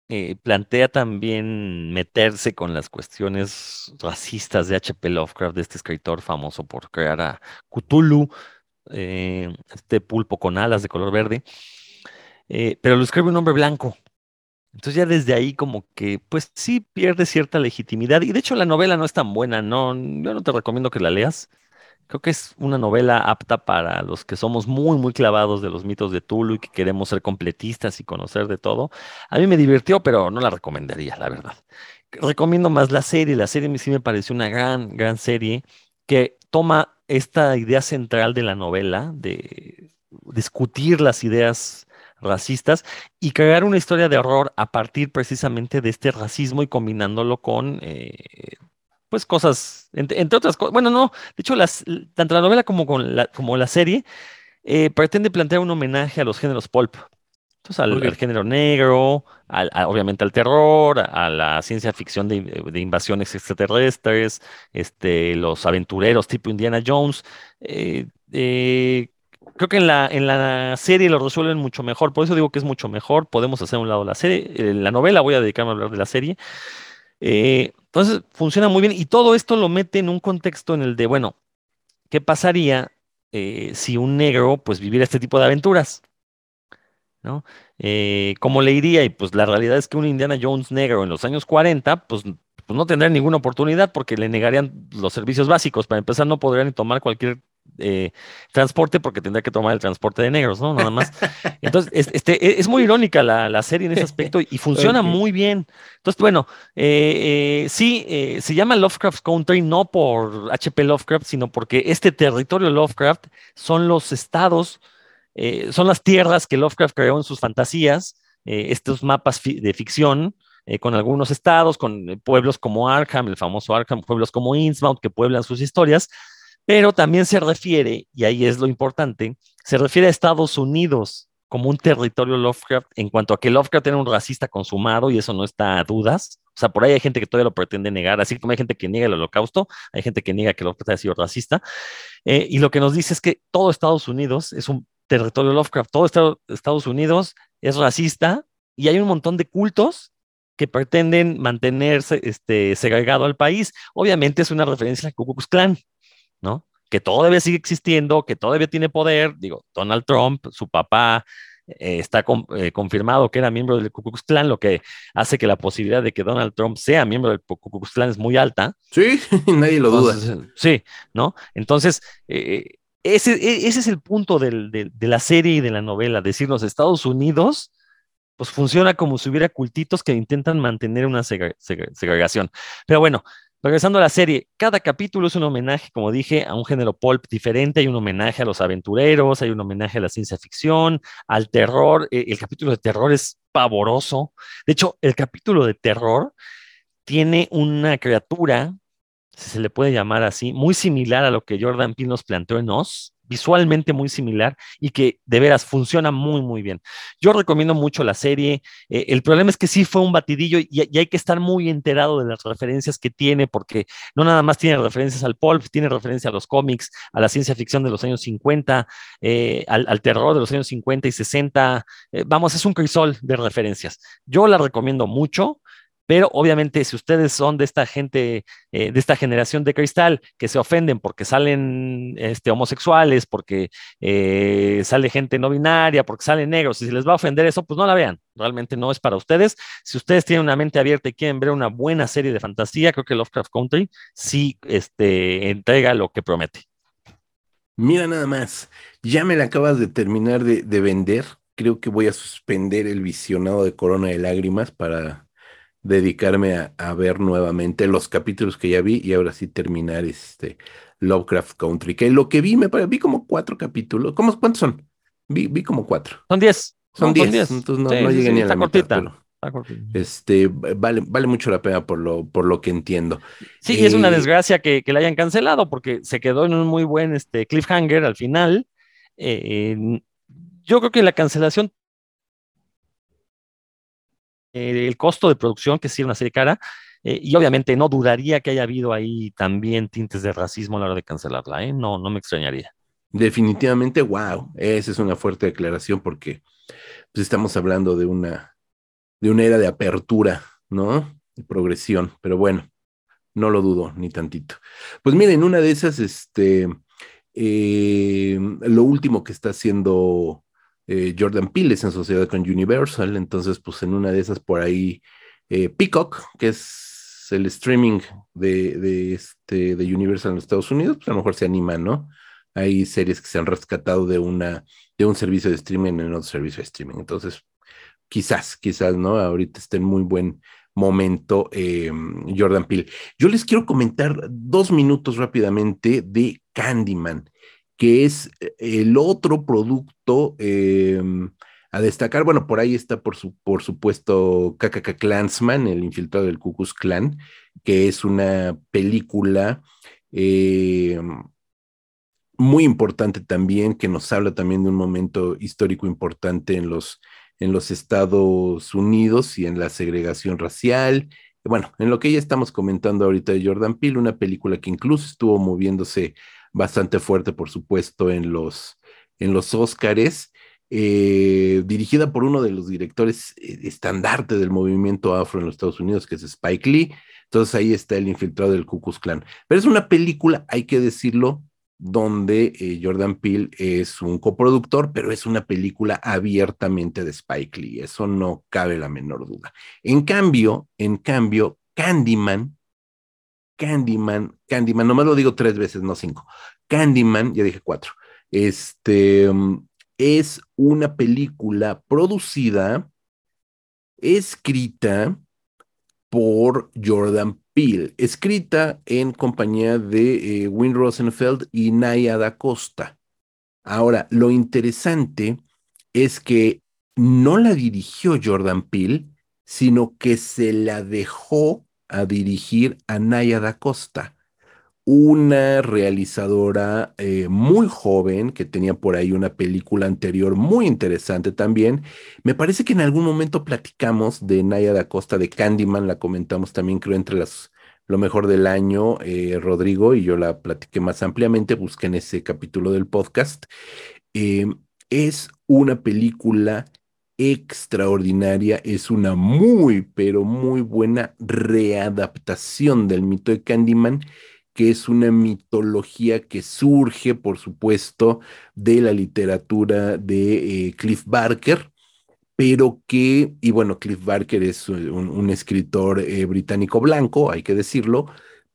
eh, plantea también meterse con las cuestiones racistas de H.P. Lovecraft, de este escritor famoso por crear a Cthulhu, eh, este pulpo con alas de color verde, pero lo escribe un hombre blanco. Entonces ya desde ahí como que pues sí pierde cierta legitimidad y de hecho la novela no es tan buena, no, yo no te recomiendo que la leas. Creo que es una novela apta para los que somos muy, muy clavados de los mitos de Tulu y que queremos ser completistas y conocer de todo. A mí me divirtió, pero no la recomendaría, la verdad. Recomiendo más la serie. La serie sí me pareció una gran, gran serie que toma esta idea central de la novela, de discutir las ideas racistas y crear una historia de horror a partir precisamente de este racismo y combinándolo con eh, pues cosas, entre, entre otras cosas, bueno, no, de hecho, las, tanto la novela como, con la, como la serie eh, pretende plantear un homenaje a los géneros pulp. Entonces, al, género negro, al- a- obviamente al terror, a la ciencia ficción de, de invasiones extraterrestres, este, los aventureros tipo Indiana Jones. eh, eh, creo que en la, en la serie lo resuelven mucho mejor, por eso digo que es mucho mejor. Podemos hacer un lado la serie, eh, la novela, voy a dedicarme a hablar de la serie. Eh, entonces funciona muy bien y todo esto lo mete en un contexto en el de, bueno, ¿qué pasaría eh, si un negro pues viviera este tipo de aventuras? ¿No? ¿cómo le iría? Y pues la realidad es que un Indiana Jones negro en los años 40 pues, pues no tendría ninguna oportunidad porque le negarían los servicios básicos. Para empezar, no podría ni tomar cualquier eh, transporte porque tendría que tomar el transporte de negros, ¿no? Nada más. Entonces, es, este, es muy irónica la, la serie en ese aspecto y, funciona muy bien. Entonces, bueno, eh, eh, sí, eh, se llama Lovecraft Country no por H.P. Lovecraft, sino porque este territorio Lovecraft son los estados, son las tierras que Lovecraft creó en sus fantasías, estos mapas fi- de ficción. eh, con algunos estados, con pueblos como Arkham, el famoso Arkham, pueblos como Innsmouth que pueblan sus historias, pero también se refiere, y ahí es lo importante, se refiere a Estados Unidos como un territorio Lovecraft en cuanto a que Lovecraft era un racista consumado y eso no está a dudas. O sea, por ahí hay gente que todavía lo pretende negar, así como hay gente que niega el holocausto, hay gente que niega que Lovecraft haya sido racista. Eh, y lo que nos dice es que todo Estados Unidos es un territorio Lovecraft, todo Estado- Estados Unidos es racista y hay un montón de cultos que pretenden mantenerse este, segregado al país. Obviamente es una referencia al Ku Klux Klan, ¿no? Que todavía sigue existiendo, que todavía tiene poder. Digo, Donald Trump, su papá, eh, está con- eh, confirmado que era miembro del Ku Klux Klan, lo que hace que la posibilidad de que Donald Trump sea miembro del Ku Klux Klan es muy alta. Sí, nadie lo duda. Sí, ¿no? Entonces, eh, ese, e- ese es el punto del- de la serie y de la novela, decirnos Estados Unidos, pues funciona como si hubiera cultitos que intentan mantener una segre- segre- segregación. Pero bueno, regresando a la serie, cada capítulo es un homenaje, como dije, a un género pulp diferente, hay un homenaje a los aventureros, hay un homenaje a la ciencia ficción, al terror, eh, el capítulo de terror es pavoroso. De hecho, el capítulo de terror tiene una criatura si se le puede llamar así, muy similar a lo que Jordan Peele nos planteó en Oz. Visualmente muy similar y que de veras funciona muy, muy bien. Yo recomiendo mucho la serie. Eh, el problema es que sí fue un batidillo y, hay que estar muy enterado de las referencias que tiene, porque no nada más tiene referencias al pulp, tiene referencia a los cómics, a la ciencia ficción de los años 50, eh, al, al, terror de los años 50 y 60. Eh, vamos, es un crisol de referencias. Yo la recomiendo mucho. Pero obviamente si ustedes son de esta gente, eh, de esta generación de cristal, que se ofenden porque salen este, homosexuales, porque eh, sale gente no binaria, porque salen negros, y si les va a ofender eso, pues no la vean. Realmente no es para ustedes. Si ustedes tienen una mente abierta y quieren ver una buena serie de fantasía, creo que Lovecraft Country sí este, entrega lo que promete. Mira nada más, ya me la acabas de terminar de, de vender. Creo que voy a suspender el visionado de Corona de Lágrimas para dedicarme a, a, ver nuevamente los capítulos que ya vi y ahora sí terminar este Lovecraft Country, que lo que vi, me vi como cuatro capítulos. ¿Cómo, ¿Cuántos son? Vi, vi como cuatro. Son diez. Son, no, diez. Entonces no, sí, no llegué sí, ni a la cortita. mitad. Este, vale, vale mucho la pena por lo, por lo que entiendo. Sí, eh, y es una desgracia que, que la hayan cancelado porque se quedó en un muy buen este, cliffhanger al final. Eh, yo creo que la cancelación eh, el costo de producción, que sí es una serie cara, eh, y obviamente no dudaría que haya habido ahí también tintes de racismo a la hora de cancelarla, ¿eh? no, no me extrañaría. Definitivamente, wow, esa es una fuerte declaración porque pues, estamos hablando de una, de una era de apertura, ¿no? De progresión, pero bueno, no lo dudo ni tantito. Pues miren, una de esas, este, lo último que está haciendo eh, Jordan Peele es en sociedad con Universal, entonces pues en una de esas por ahí eh, Peacock, que es el streaming de, de, este, de Universal en Estados Unidos, pues a lo mejor se anima, ¿no? Hay series que se han rescatado de, una, de un servicio de streaming en otro servicio de streaming, entonces quizás, quizás, ¿no? Ahorita está en muy buen momento eh, Jordan Peele. Yo les quiero comentar dos minutos rápidamente de Candyman que es eh, el otro producto eh, a destacar. Bueno, por ahí está, por, su, por supuesto, KKK Clansman, el infiltrado del Ku Klan, que es una película eh, muy importante también, que nos habla también de un momento histórico importante en los, en los Estados Unidos y en la segregación racial. Bueno, en lo que ya estamos comentando ahorita de Jordan Peele, una película que incluso estuvo moviéndose bastante fuerte, por supuesto, en los, en los Óscares, eh, dirigida por uno de los directores eh, estandarte del movimiento afro en los Estados Unidos, que es Spike Lee. Entonces ahí está el infiltrado del Ku Klux Klan. Pero es una película, hay que decirlo, donde eh, Jordan Peele es un coproductor, pero es una película abiertamente de Spike Lee, eso no cabe la menor duda. En cambio, en cambio, Candyman Candyman, Candyman, nomás lo digo tres veces, no cinco. Candyman, ya dije cuatro. Este mm, es una película producida, escrita por Jordan Peele, escrita en compañía de eh, Win Rosenfeld y Naya da Costa. Ahora, lo interesante es que no la dirigió Jordan Peele, sino que se la dejó a dirigir a Naya da Costa, una realizadora eh, muy joven que tenía por ahí una película anterior muy interesante también. Me parece que en algún momento platicamos de Naya da Costa, de Candyman, la comentamos también creo entre las lo mejor del año, eh, Rodrigo, y yo la platiqué más ampliamente, busquen ese capítulo del podcast. Eh, es una película extraordinaria, es una muy, pero muy buena readaptación del mito de Candyman, que es una mitología que surge, por supuesto, de la literatura de eh, Cliff Barker, pero que, y bueno, Cliff Barker es un, escritor eh, británico blanco, hay que decirlo,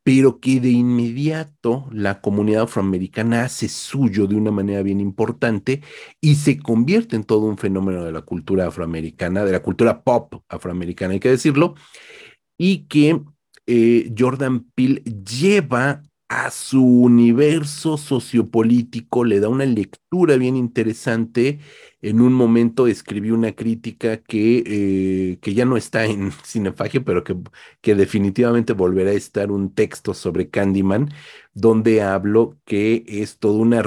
pero que de inmediato la comunidad afroamericana hace suyo de una manera bien importante y se convierte en todo un fenómeno de la cultura afroamericana, de la cultura pop afroamericana, hay que decirlo, y que eh, Jordan Peele lleva a su universo sociopolítico, le da una lectura bien interesante. En un momento escribí una crítica que, eh, que ya no está en Cinefagia, pero que, que definitivamente volverá a estar un texto sobre Candyman, donde hablo que es toda una,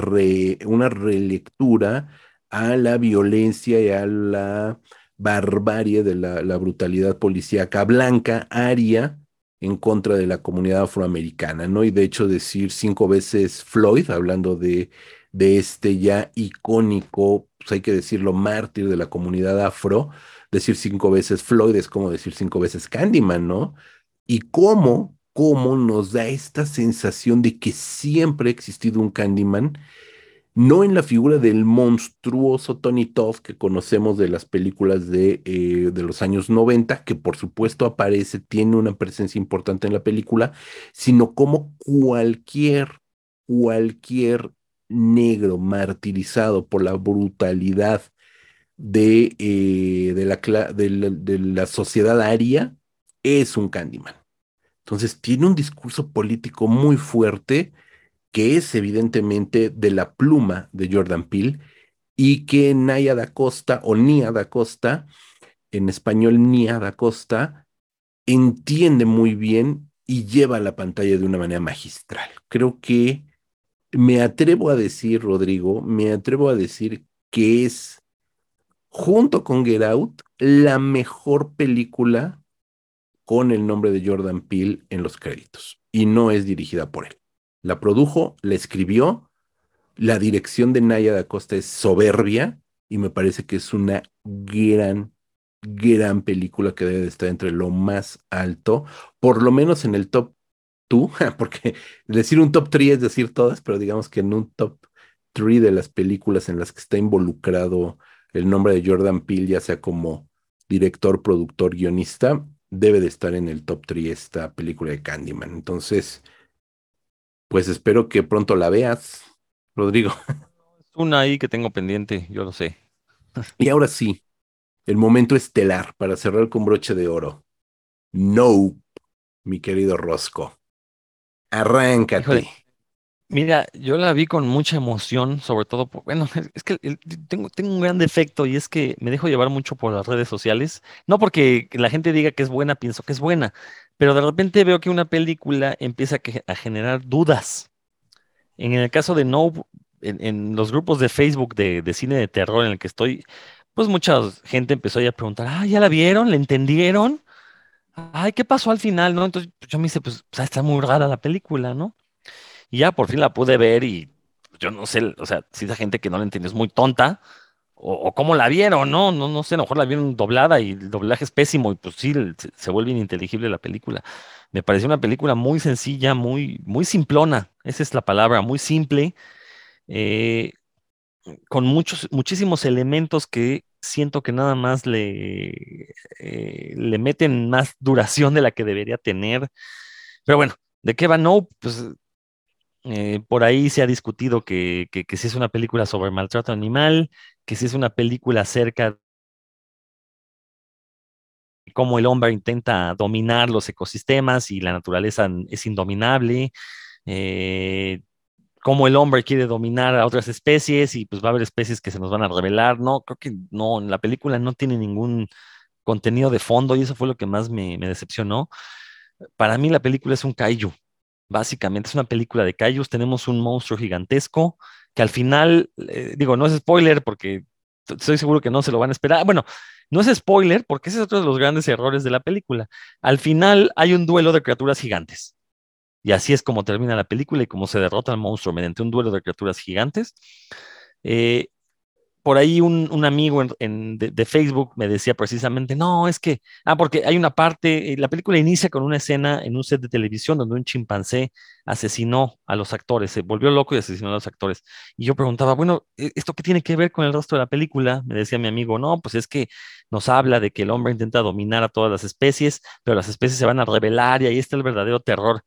una relectura a la violencia y a la barbarie de la, la brutalidad policíaca blanca, aria en contra de la comunidad afroamericana, ¿no? Y de hecho decir cinco veces Floyd, hablando de, de este ya icónico, pues hay que decirlo, mártir de la comunidad afro, decir cinco veces Floyd es como decir cinco veces Candyman, ¿no? Y cómo, cómo nos da esta sensación de que siempre ha existido un Candyman no en la figura del monstruoso Tony Todd que conocemos de las películas de, eh, de los años 90, que por supuesto aparece, tiene una presencia importante en la película, sino como cualquier, cualquier negro martirizado por la brutalidad de, eh, de la sociedad aria es un Candyman. Entonces tiene un discurso político muy fuerte que es evidentemente de la pluma de Jordan Peele y que Naya da Costa o Nia da Costa, en español Nia da Costa, entiende muy bien y lleva la pantalla de una manera magistral. Creo que me atrevo a decir, Rodrigo, me atrevo a decir que es, junto con Get Out, la mejor película con el nombre de Jordan Peele en los créditos y no es dirigida por él. La produjo, la escribió, la dirección de Naya da Costa es soberbia y me parece que es una gran, gran película que debe de estar entre lo más alto, por lo menos en el top 2, porque decir un top 3 es decir todas, pero digamos que en un top 3 de las películas en las que está involucrado el nombre de Jordan Peele, ya sea como director, productor, guionista, debe de estar en el top 3 esta película de Candyman. Entonces, pues espero que pronto la veas, Rodrigo. Es una ahí que tengo pendiente, yo lo sé. Y ahora sí, el momento estelar para cerrar con broche de oro. No, mi querido Rosco. Arráncate. Híjole. Mira, yo la vi con mucha emoción, sobre todo, por- bueno, es, que tengo, tengo un gran defecto y es que me dejo llevar mucho por las redes sociales. No porque la gente diga que es buena, pienso que es buena, pero de repente veo que una película empieza a, generar dudas. En el caso de No, en, los grupos de Facebook de, cine de terror en el que estoy, pues mucha gente empezó a preguntar, ah, ¿ya la vieron? ¿La entendieron? Ay, ¿qué pasó al final? ¿No? Entonces yo me dice, pues, pues, está muy rara la película, ¿no? Y ya por fin la pude ver y yo no sé, o sea, si esa gente que no la entiende es muy tonta, o, cómo la vieron, ¿no? No, no sé, a lo mejor la vieron doblada y el doblaje es pésimo y pues sí, se vuelve ininteligible la película. Me pareció una película muy sencilla, muy, muy simplona, esa es la palabra, muy simple, eh, con muchos, muchísimos elementos que siento que nada más le, eh, le meten más duración de la que debería tener. Pero bueno, ¿de qué va No? Pues eh, por ahí se ha discutido que, que, si es una película sobre maltrato animal, que si es una película acerca de cómo el hombre intenta dominar los ecosistemas y la naturaleza es indominable, eh, cómo el hombre quiere dominar a otras especies y pues va a haber especies que se nos van a revelar. No, creo que no, la película no tiene ningún contenido de fondo y eso fue lo que más me, me decepcionó. Para mí la película es un kaiju. Básicamente es una película de kaijus. Tenemos un monstruo gigantesco que al final, eh, digo, no es spoiler porque estoy seguro que no se lo van a esperar. Bueno, no es spoiler porque ese es otro de los grandes errores de la película. Al final hay un duelo de criaturas gigantes. Y así es como termina la película y cómo se derrota al monstruo mediante un duelo de criaturas gigantes. Eh, por ahí un, amigo de, de Facebook me decía precisamente, no, es que, ah, porque hay una parte, eh, la película inicia con una escena en un set de televisión donde un chimpancé asesinó a los actores, se volvió loco y asesinó a los actores. Y yo preguntaba, bueno, ¿e- ¿esto qué tiene que ver con el resto de la película? Me decía mi amigo, no, pues es que nos habla de que el hombre intenta dominar a todas las especies, pero las especies se van a rebelar y ahí está el verdadero terror.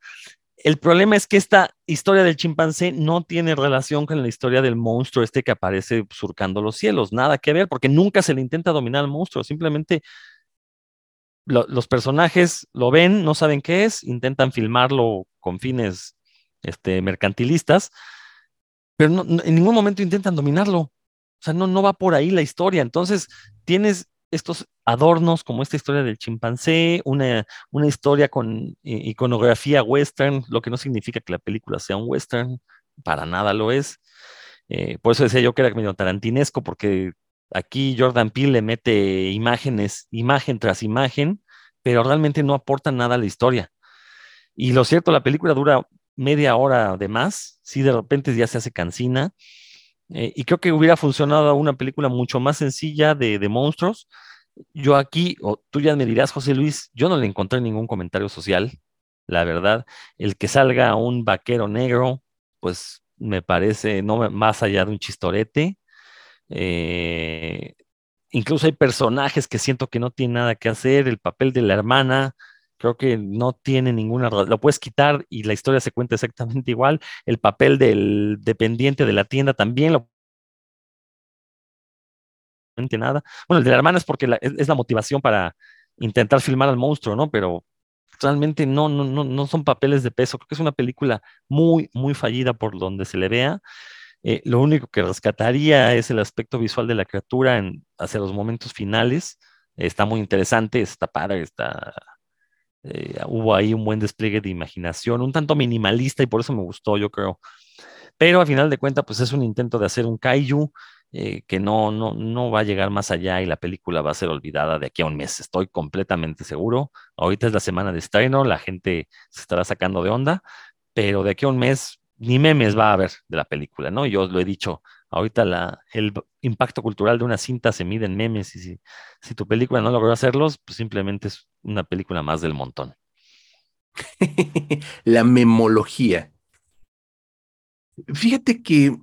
El problema es que esta historia del chimpancé no tiene relación con la historia del monstruo este que aparece surcando los cielos, nada que ver, porque nunca se le intenta dominar al monstruo, simplemente lo- los personajes lo ven, no saben qué es, intentan filmarlo con fines este, mercantilistas, pero en ningún momento intentan dominarlo. O sea, no, no va por ahí la historia. Entonces, tienes estos adornos como esta historia del chimpancé, una, una historia con iconografía western, lo que no significa que la película sea un western, para nada lo es. Eh, por eso decía yo que era medio tarantinesco, porque aquí Jordan Peele le mete imágenes, imagen tras imagen, pero realmente no aporta nada a la historia. Y lo cierto, la película dura media hora de más, si de repente ya se hace cansina, eh, y creo que hubiera funcionado una película mucho más sencilla de, de monstruos. Yo aquí, o tú ya me dirás, José Luis, yo no le encontré ningún comentario social, la verdad. El que salga un vaquero negro, pues me parece no más allá de un chistorete. Eh, incluso hay personajes que siento que no tienen nada que hacer. El papel de la hermana, creo que no tiene ninguna. ra- Lo puedes quitar y la historia se cuenta exactamente igual. El papel del dependiente de la tienda también lo nada. Bueno, el de la hermana es porque es la motivación para intentar filmar al monstruo, ¿no? Pero realmente no, no, no, no son papeles de peso. Creo que es una película muy, muy fallida por donde se le vea. Eh, lo único que rescataría es el aspecto visual de la criatura en, hacia los momentos finales. está muy interesante, está padre, está, eh, hubo ahí un buen despliegue de imaginación, un tanto minimalista y por eso me gustó, yo creo. Pero a final de cuentas, pues es un intento de hacer un kaiju eh, que no, no, no va a llegar más allá y la película va a ser olvidada de aquí a un mes, estoy completamente seguro. Ahorita es la semana de estreno, la gente se estará sacando de onda, pero de aquí a un mes ni memes va a haber de la película, ¿no? Yo lo he dicho, ahorita el impacto cultural de una cinta se mide en memes y si, si tu película no logró hacerlos, pues simplemente es una película más del montón. la memología. Fíjate que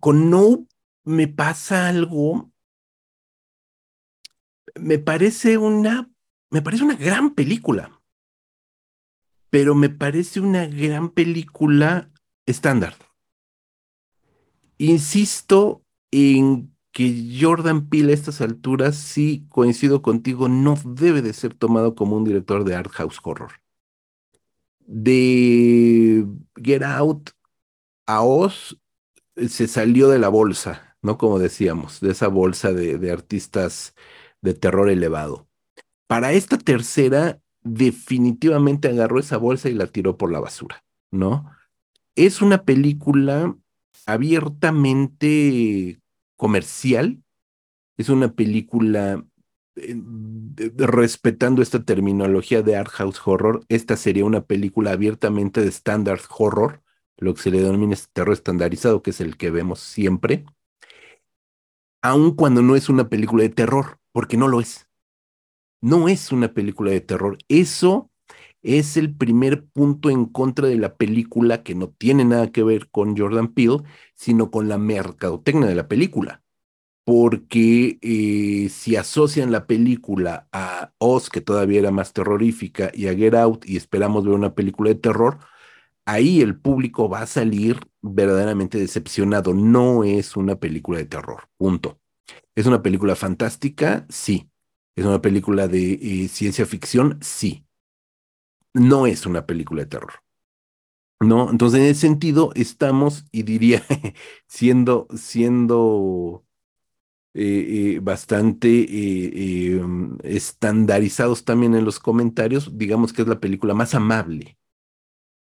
con No me pasa algo. Me parece una, me parece una gran película, pero me parece una gran película estándar. Insisto en que Jordan Peele a estas alturas, sí coincido contigo, no debe de ser tomado como un director de art house horror. De Get Out a Oz se salió de la bolsa, ¿no? Como decíamos, de esa bolsa de, de artistas de terror elevado. Para esta tercera, definitivamente agarró esa bolsa y la tiró por la basura, ¿no? Es una película abiertamente comercial, es una película eh, respetando esta terminología de art house horror, esta sería una película abiertamente de standard horror, lo que se le denomina este terror estandarizado, que es el que vemos siempre, aun cuando no es una película de terror, porque no lo es. No es una película de terror. Eso es el primer punto en contra de la película que no tiene nada que ver con Jordan Peele, sino con la mercadotecnia de la película. Porque eh, si asocian la película a Oz, que todavía era más terrorífica, y a Get Out, y esperamos ver una película de terror, ahí el público va a salir verdaderamente decepcionado. No es una película de terror, punto. ¿Es una película fantástica? Sí. ¿Es una película de eh, ciencia ficción? Sí. No es una película de terror. ¿No? Entonces, en ese sentido, estamos, y diría, siendo, siendo eh, eh, bastante eh, estandarizados también en los comentarios, digamos que es la película más amable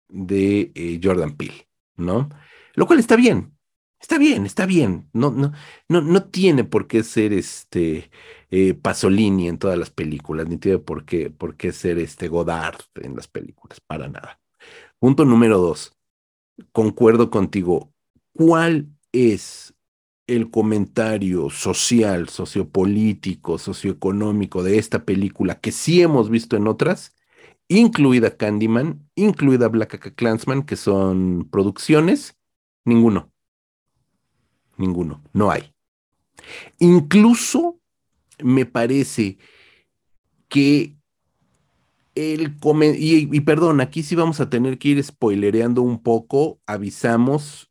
de Jordan Peele, ¿no? Lo cual está bien, está bien, está bien. No, no, no, no tiene por qué ser este eh, Pasolini en todas las películas, ni tiene por qué, por qué ser este Godard en las películas, para nada. Punto número dos. Concuerdo contigo. ¿Cuál es el comentario social, sociopolítico, socioeconómico de esta película que sí hemos visto en otras? incluida Candyman, incluida Black Clansman, que son producciones, ninguno. Ninguno, no hay. Incluso me parece que el y, y perdón, aquí sí vamos a tener que ir spoilereando un poco, avisamos,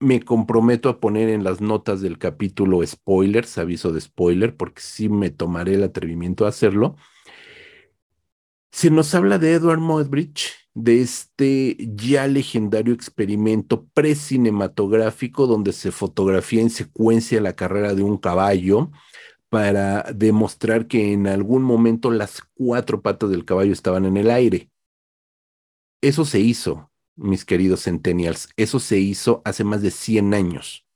me comprometo a poner en las notas del capítulo spoilers, aviso de spoiler, porque sí me tomaré el atrevimiento de hacerlo Se nos habla de Edward Muybridge, de este ya legendario experimento precinematográfico donde se fotografía en secuencia la carrera de un caballo para demostrar que en algún momento las cuatro patas del caballo estaban en el aire. Eso se hizo, mis queridos centennials, eso se hizo hace más de 100 años.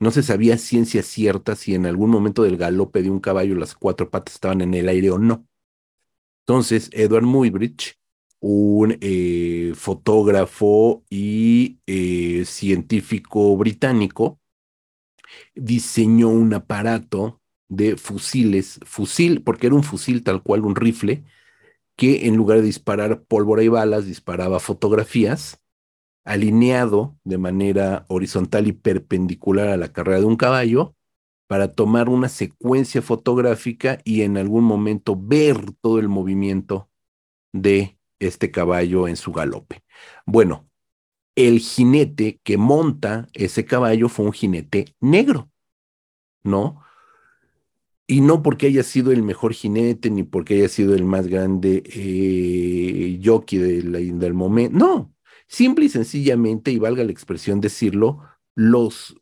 No se sabía ciencia cierta si en algún momento del galope de un caballo las cuatro patas estaban en el aire o no. Entonces, Edward Muybridge, un eh, fotógrafo y eh, científico británico, diseñó un aparato de fusiles, fusil, porque era un fusil tal cual, un rifle, que en lugar de disparar pólvora y balas, disparaba fotografías, alineado de manera horizontal y perpendicular a la carrera de un caballo, para tomar una secuencia fotográfica y en algún momento ver todo el movimiento de este caballo en su galope. Bueno, el jinete que monta ese caballo fue un jinete negro, ¿no? Y no porque haya sido el mejor jinete, ni porque haya sido el más grande eh, jockey del momento. No, simple y sencillamente, y valga la expresión decirlo, los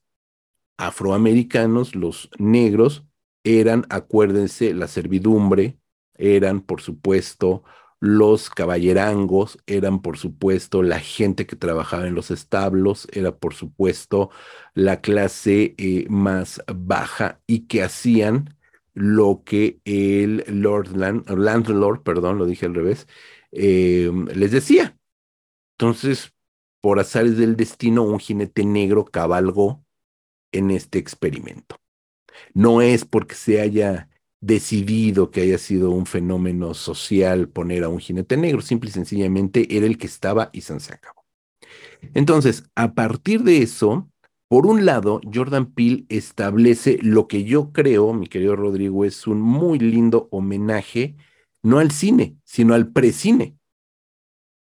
afroamericanos, los negros, eran, acuérdense, la servidumbre, eran, por supuesto, los caballerangos, eran, por supuesto, la gente que trabajaba en los establos, era, por supuesto, la clase eh, más baja y que hacían lo que el Lord Landlord, perdón, lo dije al revés, eh, les decía. Entonces, por azares del destino, un jinete negro cabalgó en este experimento. No es porque se haya decidido que haya sido un fenómeno social poner a un jinete negro, simple y sencillamente era el que estaba y se acabó. Entonces, a partir de eso, por un lado, Jordan Peele establece lo que yo creo, mi querido Rodrigo, es un muy lindo homenaje, no al cine, sino al precine,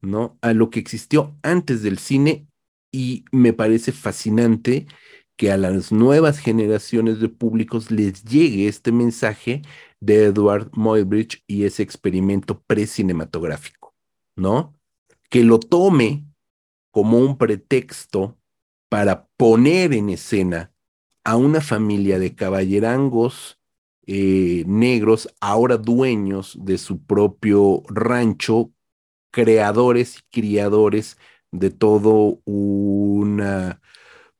¿no? A lo que existió antes del cine y me parece fascinante que a las nuevas generaciones de públicos les llegue este mensaje de Edward Muybridge y ese experimento precinematográfico, ¿no? Que lo tome como un pretexto para poner en escena a una familia de caballerangos eh, negros, ahora dueños de su propio rancho, creadores y criadores de todo una,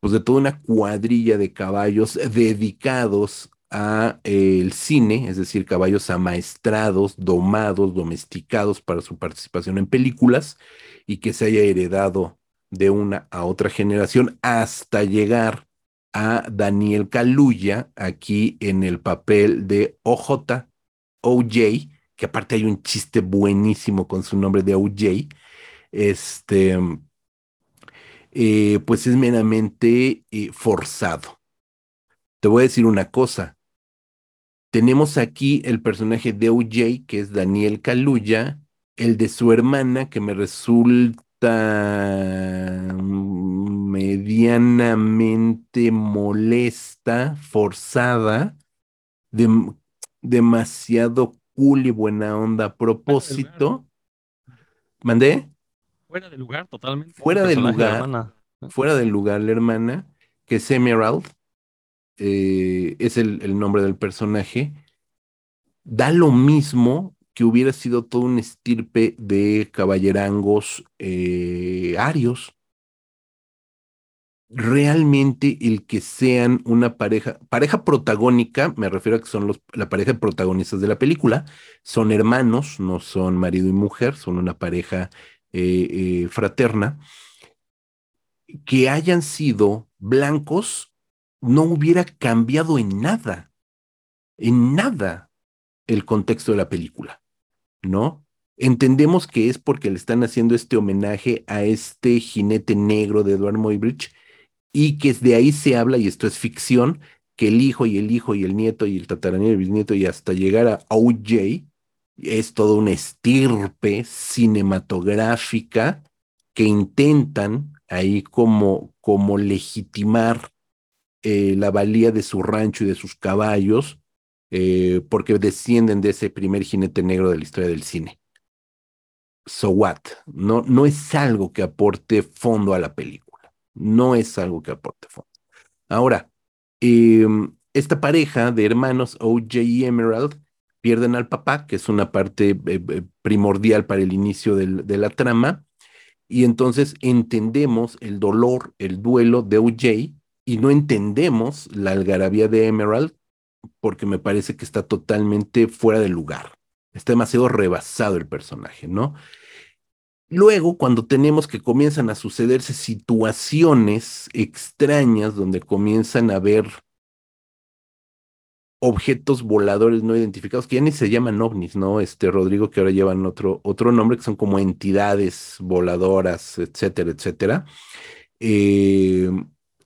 pues de toda una cuadrilla de caballos dedicados a eh, el cine, es decir, caballos amaestrados, domados, domesticados para su participación en películas y que se haya heredado de una a otra generación hasta llegar a Daniel Kaluuya aquí en el papel de OJ, OJ, que aparte hay un chiste buenísimo con su nombre de OJ, este, eh, pues es meramente eh, forzado. Te voy a decir una cosa. Tenemos aquí el personaje de OJ, que es Daniel Kaluuya, el de su hermana, que me resulta medianamente molesta, forzada, demasiado cool y buena onda a propósito. ¿Mandé? Fuera de lugar, totalmente. Fuera del lugar. Fuera del lugar, la hermana, que es Emerald, eh, es el, el nombre del personaje. Da lo mismo que hubiera sido todo un estirpe de caballerangos eh, arios. Realmente el que sean una pareja, pareja protagónica, me refiero a que son los, la pareja de protagonistas de la película, son hermanos, no son marido y mujer, son una pareja eh, eh, fraterna, que hayan sido blancos no hubiera cambiado en nada, en nada el contexto de la película. ¿no? Entendemos que es porque le están haciendo este homenaje a este jinete negro de Edward Muybridge y que de ahí se habla, y esto es ficción, que el hijo y el hijo y el nieto y el tataranieto y el bisnieto y hasta llegar a OJ es toda una estirpe cinematográfica que intentan ahí como, como legitimar eh, la valía de su rancho y de sus caballos eh, porque descienden de ese primer jinete negro de la historia del cine, so what, no, no es algo que aporte fondo a la película, no es algo que aporte fondo. Ahora, em, esta pareja de hermanos OJ y Emerald pierden al papá, que es una parte eh, eh, primordial para el inicio de la trama, y entonces entendemos el dolor, el duelo de OJ, y no entendemos la algarabía de Emerald, porque me parece que está totalmente fuera de lugar. Está demasiado rebasado el personaje, ¿no? Luego, cuando tenemos que comienzan a sucederse situaciones extrañas donde comienzan a ver objetos voladores no identificados, que ya ni se llaman ovnis, ¿no? Este Rodrigo, que ahora llevan otro, otro nombre, que son como entidades voladoras, etcétera, etcétera. Eh,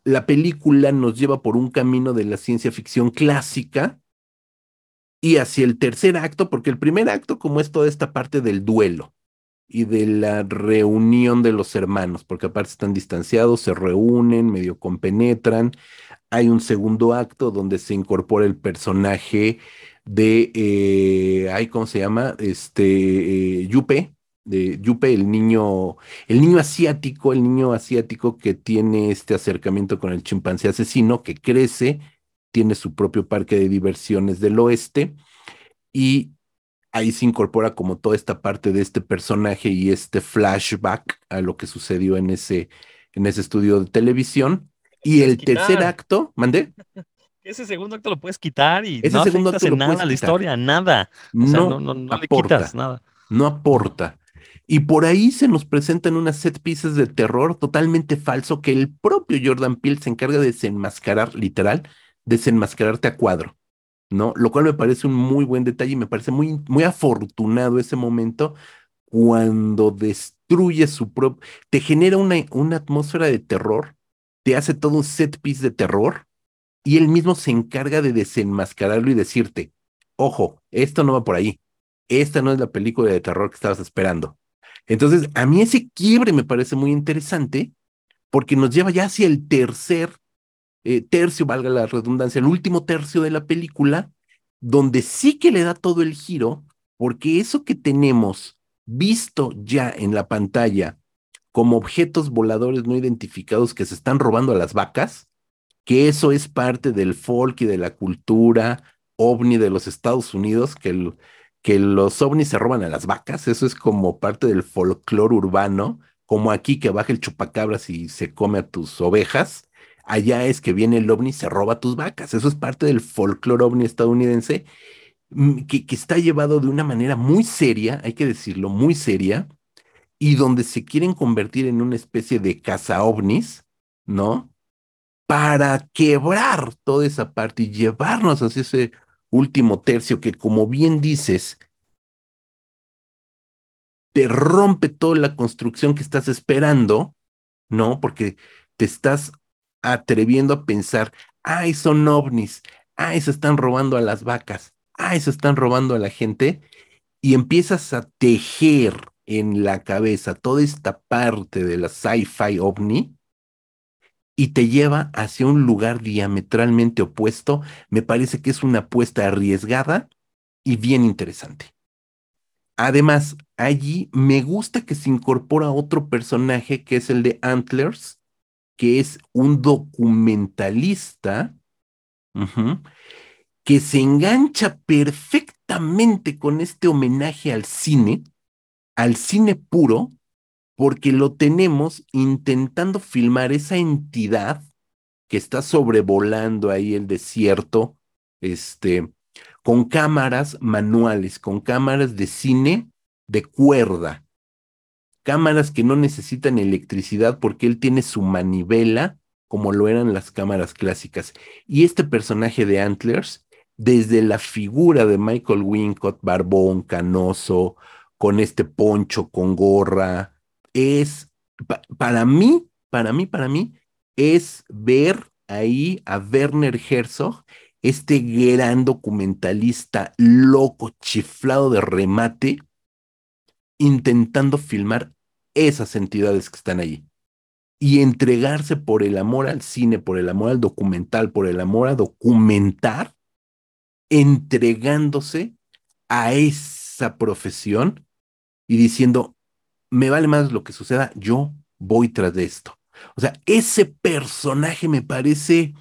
la película nos lleva por un camino de la ciencia ficción clásica y hacia el tercer acto, porque el primer acto, como es toda esta parte del duelo y de la reunión de los hermanos, porque aparte están distanciados, se reúnen, medio compenetran. Hay un segundo acto donde se incorpora el personaje de, eh, ay, ¿cómo se llama? Este, eh, Yupe, de Yupe, el niño, el niño asiático, el niño asiático que tiene este acercamiento con el chimpancé asesino, que crece, tiene su propio parque de diversiones del oeste y ahí se incorpora como toda esta parte de este personaje y este flashback a lo que sucedió en ese, en ese estudio de televisión. Y el quitar. tercer acto, mandé, Ese segundo acto lo puedes quitar y Ese no segundo acto en nada a la historia, nada. O sea, no, no, no, no le aporta. quitas nada. no aporta. Y por ahí se nos presentan unas set pieces de terror totalmente falso que el propio Jordan Peele se encarga de desenmascarar, literal, desenmascararte a cuadro, ¿no? Lo cual me parece un muy buen detalle y me parece muy, muy afortunado ese momento cuando destruye su propio, te genera una, una atmósfera de terror, te hace todo un set piece de terror y él mismo se encarga de desenmascararlo y decirte, ojo, esto no va por ahí, esta no es la película de terror que estabas esperando. Entonces, a mí ese quiebre me parece muy interesante porque nos lleva ya hacia el tercer eh, tercio, valga la redundancia, el último tercio de la película, donde sí que le da todo el giro, porque eso que tenemos visto ya en la pantalla como objetos voladores no identificados que se están robando a las vacas, que eso es parte del folk y de la cultura ovni de los Estados Unidos, que, que los ovnis se roban a las vacas, eso es como parte del folclore urbano, como aquí que baja el chupacabras y se come a tus ovejas, allá es que viene el ovni y se roba tus vacas, eso es parte del folclore ovni estadounidense, mm, que, que está llevado de una manera muy seria, hay que decirlo, muy seria, y donde se quieren convertir en una especie de caza ovnis, ¿no? Para quebrar toda esa parte y llevarnos hacia ese último tercio que, como bien dices, te rompe toda la construcción que estás esperando, ¿no? Porque te estás atreviendo a pensar, ay, son ovnis, ay, se están robando a las vacas, ay, se están robando a la gente, y empiezas a tejer en la cabeza toda esta parte de la sci-fi ovni y te lleva hacia un lugar diametralmente opuesto, me parece que es una apuesta arriesgada y bien interesante. Además, allí me gusta que se incorpora otro personaje que es el de Antlers, que es un documentalista que se engancha perfectamente con este homenaje al cine, al cine puro, porque lo tenemos intentando filmar esa entidad que está sobrevolando ahí el desierto, este, con cámaras manuales, con cámaras de cine de cuerda, cámaras que no necesitan electricidad porque él tiene su manivela como lo eran las cámaras clásicas. Y este personaje de Antlers, desde la figura de Michael Wincott, barbón, canoso, con este poncho, con gorra, es, pa- para mí, para mí, para mí, es ver ahí a Werner Herzog, este gran documentalista loco, chiflado de remate, intentando filmar esas entidades que están ahí y entregarse por el amor al cine, por el amor al documental, por el amor a documentar, entregándose a esa profesión y diciendo, me vale más lo que suceda, yo voy tras de esto. O sea, ese personaje me parece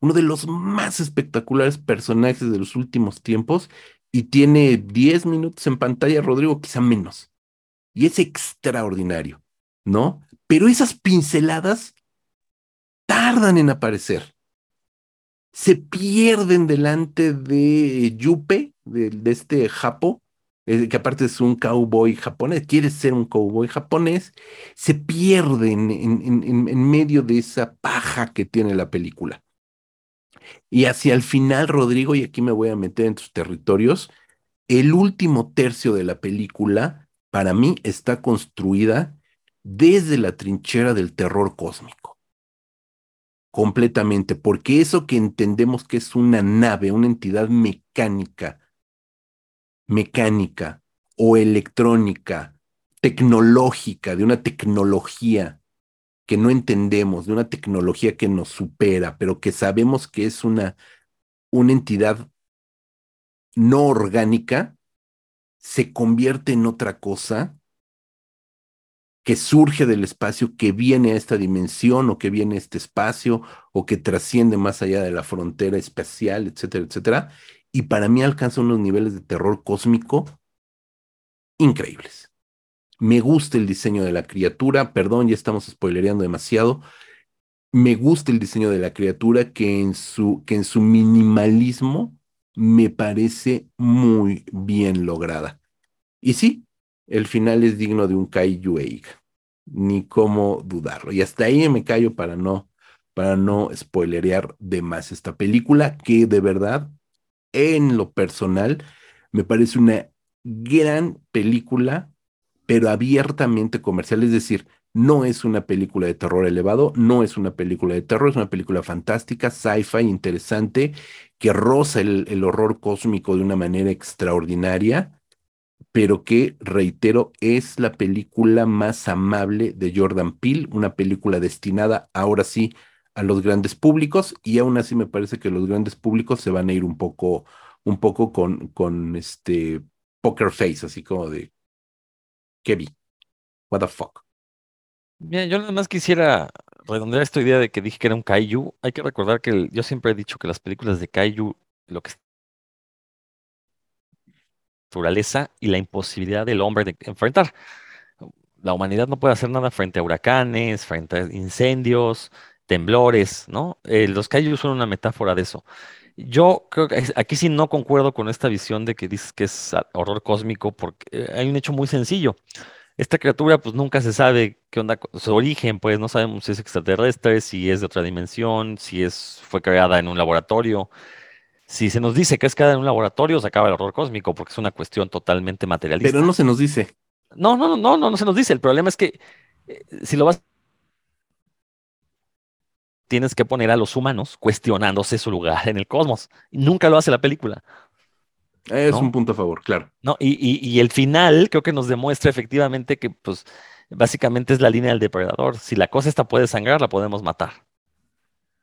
uno de los más espectaculares personajes de los últimos tiempos y tiene 10 minutos en pantalla, Rodrigo, quizá menos. Y es extraordinario, ¿no? Pero esas pinceladas tardan en aparecer. Se pierden delante de Yupe, de, de este Japo, eh, que aparte es un cowboy japonés, quiere ser un cowboy japonés, se pierden en, en, medio de esa paja que tiene la película. Y hacia el final, Rodrigo, y aquí me voy a meter en tus territorios, el último tercio de la película, para mí, está construida desde la trinchera del terror cósmico. Completamente, porque eso que entendemos que es una nave, una entidad mecánica, mecánica o electrónica, tecnológica, de una tecnología que no entendemos, de una tecnología que nos supera, pero que sabemos que es una, una entidad no orgánica, se convierte en otra cosa que surge del espacio, que viene a esta dimensión o que viene a este espacio o que trasciende más allá de la frontera espacial, etcétera, etcétera. Y para mí alcanza unos niveles de terror cósmico increíbles. Me gusta el diseño de la criatura, perdón, ya estamos spoilereando demasiado. Me gusta el diseño de la criatura que en su, que en su minimalismo me parece muy bien lograda. Y sí, el final es digno de un Kaiju Eiga, ni cómo dudarlo. Y hasta ahí me callo para no, para no spoilerear de más esta película, que de verdad, en lo personal, me parece una gran película pero abiertamente comercial, es decir, no es una película de terror elevado, no es una película de terror, es una película fantástica, sci-fi, interesante, que roza el, horror cósmico de una manera extraordinaria, pero que, reitero, es la película más amable de Jordan Peele, una película destinada ahora sí a los grandes públicos, y aún así me parece que los grandes públicos se van a ir un poco, un poco con, con este poker face, así como de ¿Qué vi? What the fuck. Mira, yo nada más quisiera redondear esta idea de que dije que era un kaiju. Hay que recordar que el- yo siempre he dicho que las películas de kaiju, lo que es naturaleza y la imposibilidad del hombre de enfrentar. La humanidad no puede hacer nada frente a huracanes, frente a incendios, temblores, ¿no? Eh, los kaiju son una metáfora de eso. Yo creo que aquí sí no concuerdo con esta visión de que dices que es horror cósmico porque eh, hay un hecho muy sencillo. Esta criatura, pues nunca se sabe qué onda con su origen, pues no sabemos si es extraterrestre, si es de otra dimensión, si es, fue creada en un laboratorio. Si se nos dice que es creada en un laboratorio, se acaba el horror cósmico, porque es una cuestión totalmente Pero materialista. no se nos dice. No, no, no, no, no, no se nos dice. El problema es que eh, si lo vas, tienes que poner a los humanos cuestionándose su lugar en el cosmos. Nunca lo hace la película. Es ¿No? un punto a favor, claro. ¿no? Y, y- y el final creo que nos demuestra efectivamente que, pues, básicamente es la línea del depredador. Si la cosa esta puede sangrar, la podemos matar.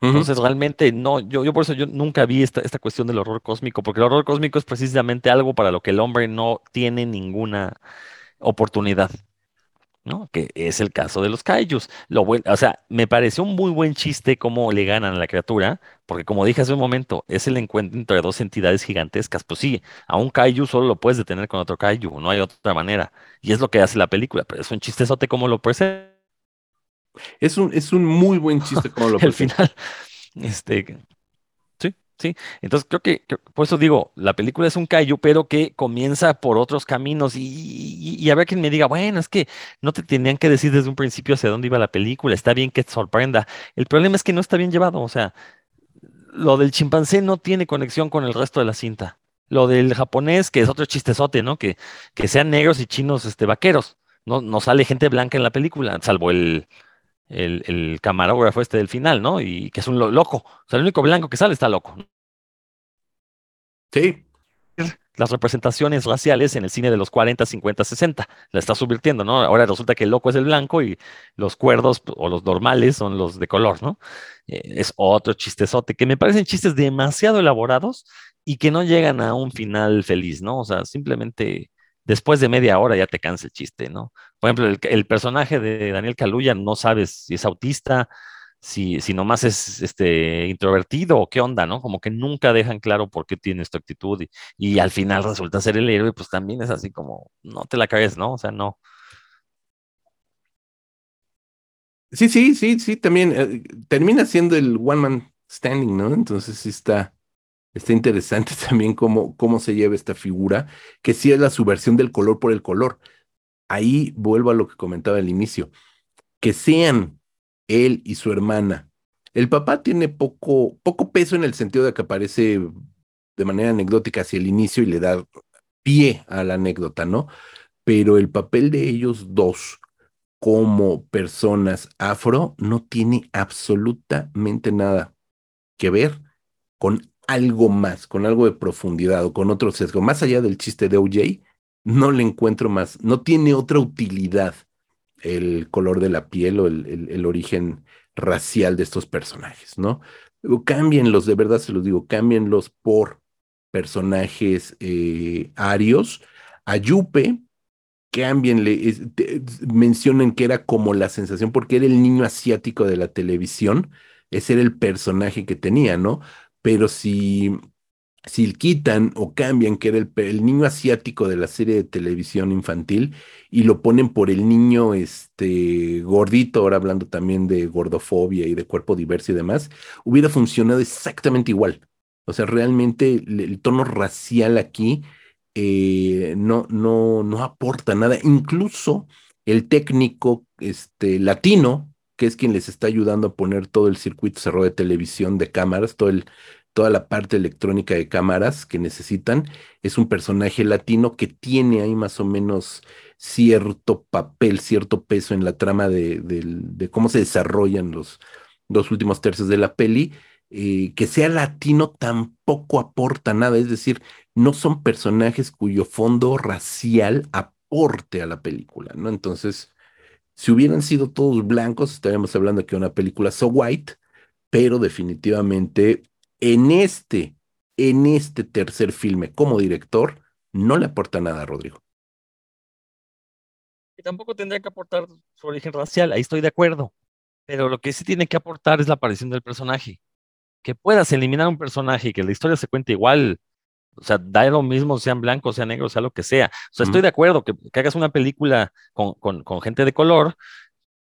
Entonces, realmente, no, yo, yo por eso yo nunca vi esta, esta cuestión del horror cósmico, porque el horror cósmico es precisamente algo para lo que el hombre no tiene ninguna oportunidad, ¿no? Que es el caso de los kaijus. Lo buen, o sea, me pareció un muy buen chiste cómo le ganan a la criatura, porque como dije hace un momento, es el encuentro entre dos entidades gigantescas. Pues sí, a un kaiju solo lo puedes detener con otro kaiju, no hay otra manera. Y es lo que hace la película, pero es un chistezote como lo presenta Es un, es un muy buen chiste como lo el presenta. final. Este, sí. Entonces creo que, por eso digo, la película es un kaiju, pero que comienza por otros caminos y, y, y habrá quien me diga, bueno, es que no te tenían que decir desde un principio hacia dónde iba la película, está bien que te sorprenda. El problema es que no está bien llevado, o sea, lo del chimpancé no tiene conexión con el resto de la cinta. Lo del japonés, que es otro chistezote, ¿no? Que, que sean negros y chinos, este, vaqueros. No, no sale gente blanca en la película, salvo el, el, el camarógrafo este del final, ¿no? Y que es un lo- loco. O sea, el único blanco que sale está loco. Sí, Las representaciones raciales en el cine de los 40, 50, 60, la está subvirtiendo, ¿no? Ahora resulta que el loco es el blanco y los cuerdos o los normales son los de color, ¿no? Eh, es otro chistezote, que me parecen chistes demasiado elaborados y que no llegan a un final feliz, ¿no? O sea, simplemente después de media hora ya te cansa el chiste, ¿no? Por ejemplo, el, personaje de Daniel Kaluuya no sabes si es autista, si, si nomás es este, introvertido o qué onda, ¿no? Como que nunca dejan claro por qué tiene esta actitud y, y al final resulta ser el héroe, pues también es así como, no te la caes, ¿no? O sea, no. Sí, sí, sí, sí, también eh, termina siendo el one man standing, ¿no? Entonces sí está, está interesante también cómo, cómo se lleva esta figura, que sí es la subversión del color por el color. Ahí vuelvo a lo que comentaba al inicio, que sean él y su hermana. El papá tiene poco, poco peso en el sentido de que aparece de manera anecdótica hacia el inicio y le da pie a la anécdota, ¿no? Pero el papel de ellos dos como personas afro no tiene absolutamente nada que ver con algo más, con algo de profundidad o con otro sesgo. Más allá del chiste de OJ, no le encuentro más, no tiene otra utilidad el color de la piel o el, el, origen racial de estos personajes, ¿no? Cámbienlos, de verdad se los digo, cámbienlos por personajes eh, arios. A Yupe, cámbienle, es, mencionen que era como la sensación, porque era el niño asiático de la televisión, ese era el personaje que tenía, ¿no? Pero si, si quitan o cambian que era el, niño asiático de la serie de televisión infantil y lo ponen por el niño este, gordito, ahora hablando también de gordofobia y de cuerpo diverso y demás, hubiera funcionado exactamente igual. O sea, realmente el, el tono racial aquí eh, no, no, no aporta nada. Incluso el técnico este, latino, que es quien les está ayudando a poner todo el circuito cerrado de televisión, de cámaras, todo toda la parte electrónica de cámaras que necesitan, es un personaje latino que tiene ahí más o menos cierto papel, cierto peso en la trama de cómo se desarrollan los dos últimos tercios de la peli. Eh, que sea latino tampoco aporta nada, es decir, no son personajes cuyo fondo racial aporte a la película, ¿no? Entonces, si hubieran sido todos blancos, estaríamos hablando de que una película so white, pero definitivamente en este, en este tercer filme como director, no le aporta nada a Rodrigo. Y tampoco tendría que aportar su origen racial, ahí estoy de acuerdo. Pero lo que sí tiene que aportar es la aparición del personaje. Que puedas eliminar un personaje y que la historia se cuente igual, o sea, da lo mismo, sean blancos, sean negros, sea lo que sea. O sea, estoy de acuerdo que, que hagas una película con, con, con, gente de color,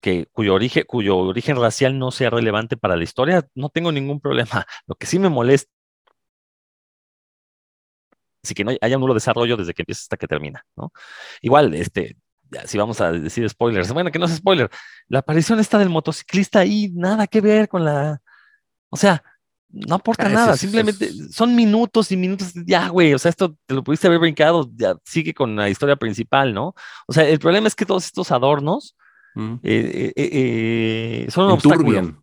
que, cuyo, origen, cuyo origen racial no sea relevante para la historia, no tengo ningún problema. Lo que sí me molesta es que no haya un nulo desarrollo desde que empieza hasta que termina, ¿no? Igual, este, si vamos a decir spoilers, bueno, que no es spoiler, la aparición esta del motociclista ahí, nada que ver con la, o sea, no aporta ah, nada, es, simplemente es... son minutos y minutos, ya, güey, o sea, esto te lo pudiste haber brincado, ya sigue con la historia principal, ¿no? O sea, el problema es que todos estos adornos mm. eh, eh, eh, son un obstáculo.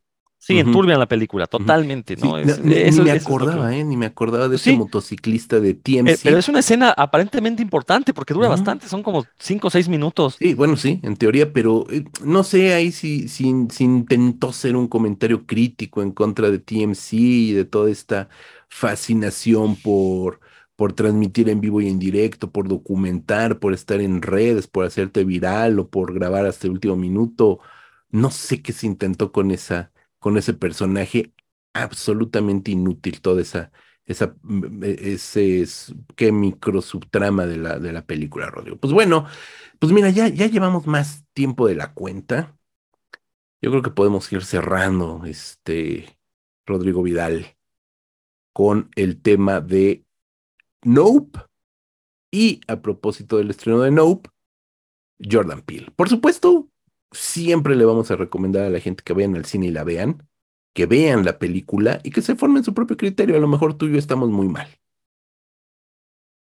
Sí, uh -huh. enturbian la película, totalmente, ¿no? Es, ni, eso, ni, me acordaba, ¿eh? Ni me acordaba de ese sí. motociclista de TMC. Eh, pero es una escena aparentemente importante porque dura uh -huh. bastante, son como cinco o seis minutos. Sí, bueno, sí, en teoría, pero eh, no sé ahí si, si, si, intentó ser un comentario crítico en contra de TMC y de toda esta fascinación por, por transmitir en vivo y en directo, por documentar, por estar en redes, por hacerte viral o por grabar hasta el último minuto. No sé qué se intentó con esa con ese personaje absolutamente inútil, toda esa, esa, mm, e, ese, qué micro subtrama de la, de la película, Rodrigo. Pues bueno, pues mira, ya, ya llevamos más tiempo de la cuenta. Yo creo que podemos ir cerrando, este, Rodrigo Vidal, con el tema de Nope. Y a propósito del estreno de Nope, Jordan Peele. Por supuesto, siempre le vamos a recomendar a la gente que vayan al cine y la vean, que vean la película y que se formen su propio criterio. A lo mejor tú y yo estamos muy mal.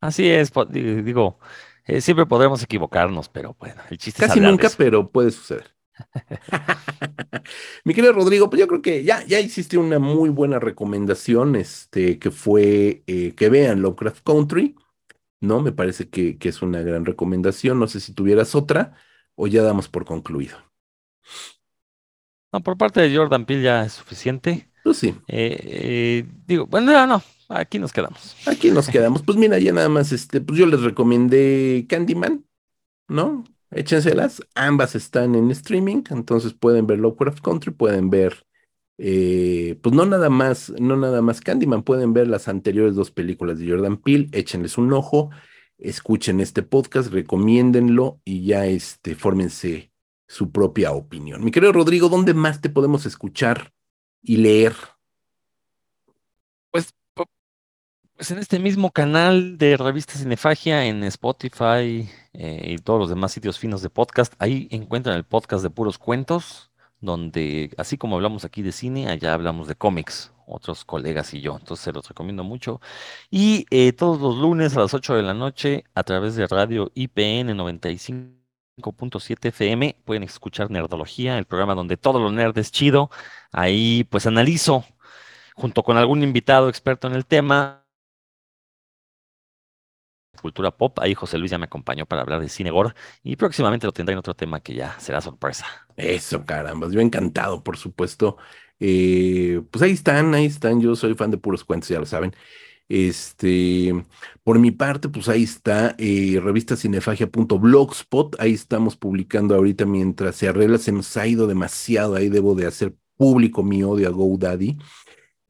Así es, digo, eh, siempre podremos equivocarnos, pero bueno, el chiste Casi es nunca, pero puede suceder. Mi querido Rodrigo, pues yo creo que ya, ya hiciste una muy buena recomendación, este, que fue eh, que vean Lovecraft Country, ¿no? Me parece que, que es una gran recomendación. No sé si tuvieras otra o ya damos por concluido? No, por parte de Jordan Peele ya es suficiente. Pues sí, Eh, eh, digo, bueno, no, no, aquí nos quedamos. aquí nos quedamos. Pues mira, ya nada más, este, pues yo les recomendé Candyman, ¿no? Échenselas, ambas están en streaming, entonces pueden ver Lovecraft Country, pueden ver, eh, pues no nada más, no nada más Candyman, pueden ver las anteriores dos películas de Jordan Peele, échenles un ojo, escuchen este podcast, recomiéndenlo y ya, este, fórmense su propia opinión. Mi querido Rodrigo, ¿dónde más te podemos escuchar y leer? Pues, pues en este mismo canal de Revista Cinefagia, en Spotify eh, y todos los demás sitios finos de podcast, ahí encuentran el podcast de puros cuentos, donde así como hablamos aquí de cine, allá hablamos de cómics, otros colegas y yo. Entonces se los recomiendo mucho. Y eh, todos los lunes a las 8 de la noche, a través de radio IPN 95.7 FM, pueden escuchar Nerdología, el programa donde todo lo nerd es chido. Ahí pues analizo junto con algún invitado experto en el tema. Cultura pop, ahí José Luis ya me acompañó para hablar de cine gore y próximamente lo tendré en otro tema que ya será sorpresa. Eso, caramba, yo encantado, por supuesto. Eh, pues ahí están, ahí están. Yo soy fan de puros cuentos, ya lo saben. Este, por mi parte, pues ahí está eh, revistacinefagia.blogspot. Ahí estamos publicando ahorita mientras se arregla. Se nos ha ido demasiado. Ahí debo de hacer público mi odio a GoDaddy.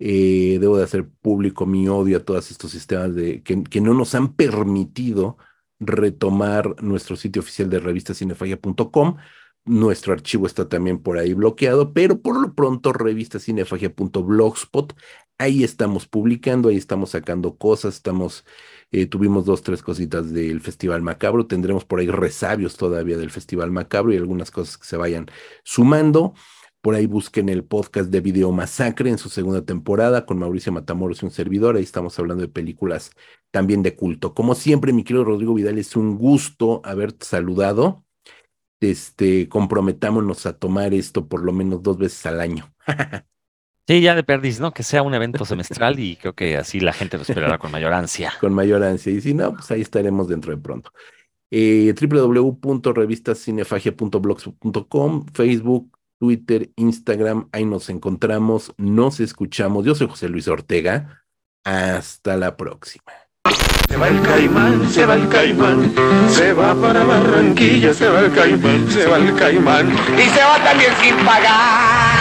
Eh, debo de hacer público mi odio a todos estos sistemas de, que, no nos han permitido retomar nuestro sitio oficial de revistacinefagia.com. Nuestro archivo está también por ahí bloqueado, pero por lo pronto revistacinefagia.blogspot, ahí estamos publicando, ahí estamos sacando cosas, estamos, eh, tuvimos dos, tres cositas del Festival Macabro, tendremos por ahí resabios todavía del Festival Macabro y algunas cosas que se vayan sumando. Por ahí busquen el podcast de Video Masacre en su segunda temporada con Mauricio Matamoros y un servidor. Ahí estamos hablando de películas también de culto. Como siempre, mi querido Rodrigo Vidal, es un gusto haberte saludado. Este, comprometámonos a tomar esto por lo menos dos veces al año. Sí, ya de perdiz, ¿no? Que sea un evento semestral y creo que así la gente lo esperará con mayor ansia. Con mayor ansia. Y si no, pues ahí estaremos dentro de pronto. Eh, Facebook, Twitter, Instagram, ahí nos encontramos, nos escuchamos. Yo soy José Luis Ortega. Hasta la próxima. Se va el caimán, se va el caimán, se va para Barranquilla, se va el caimán, se va el caimán. Y se va también sin pagar.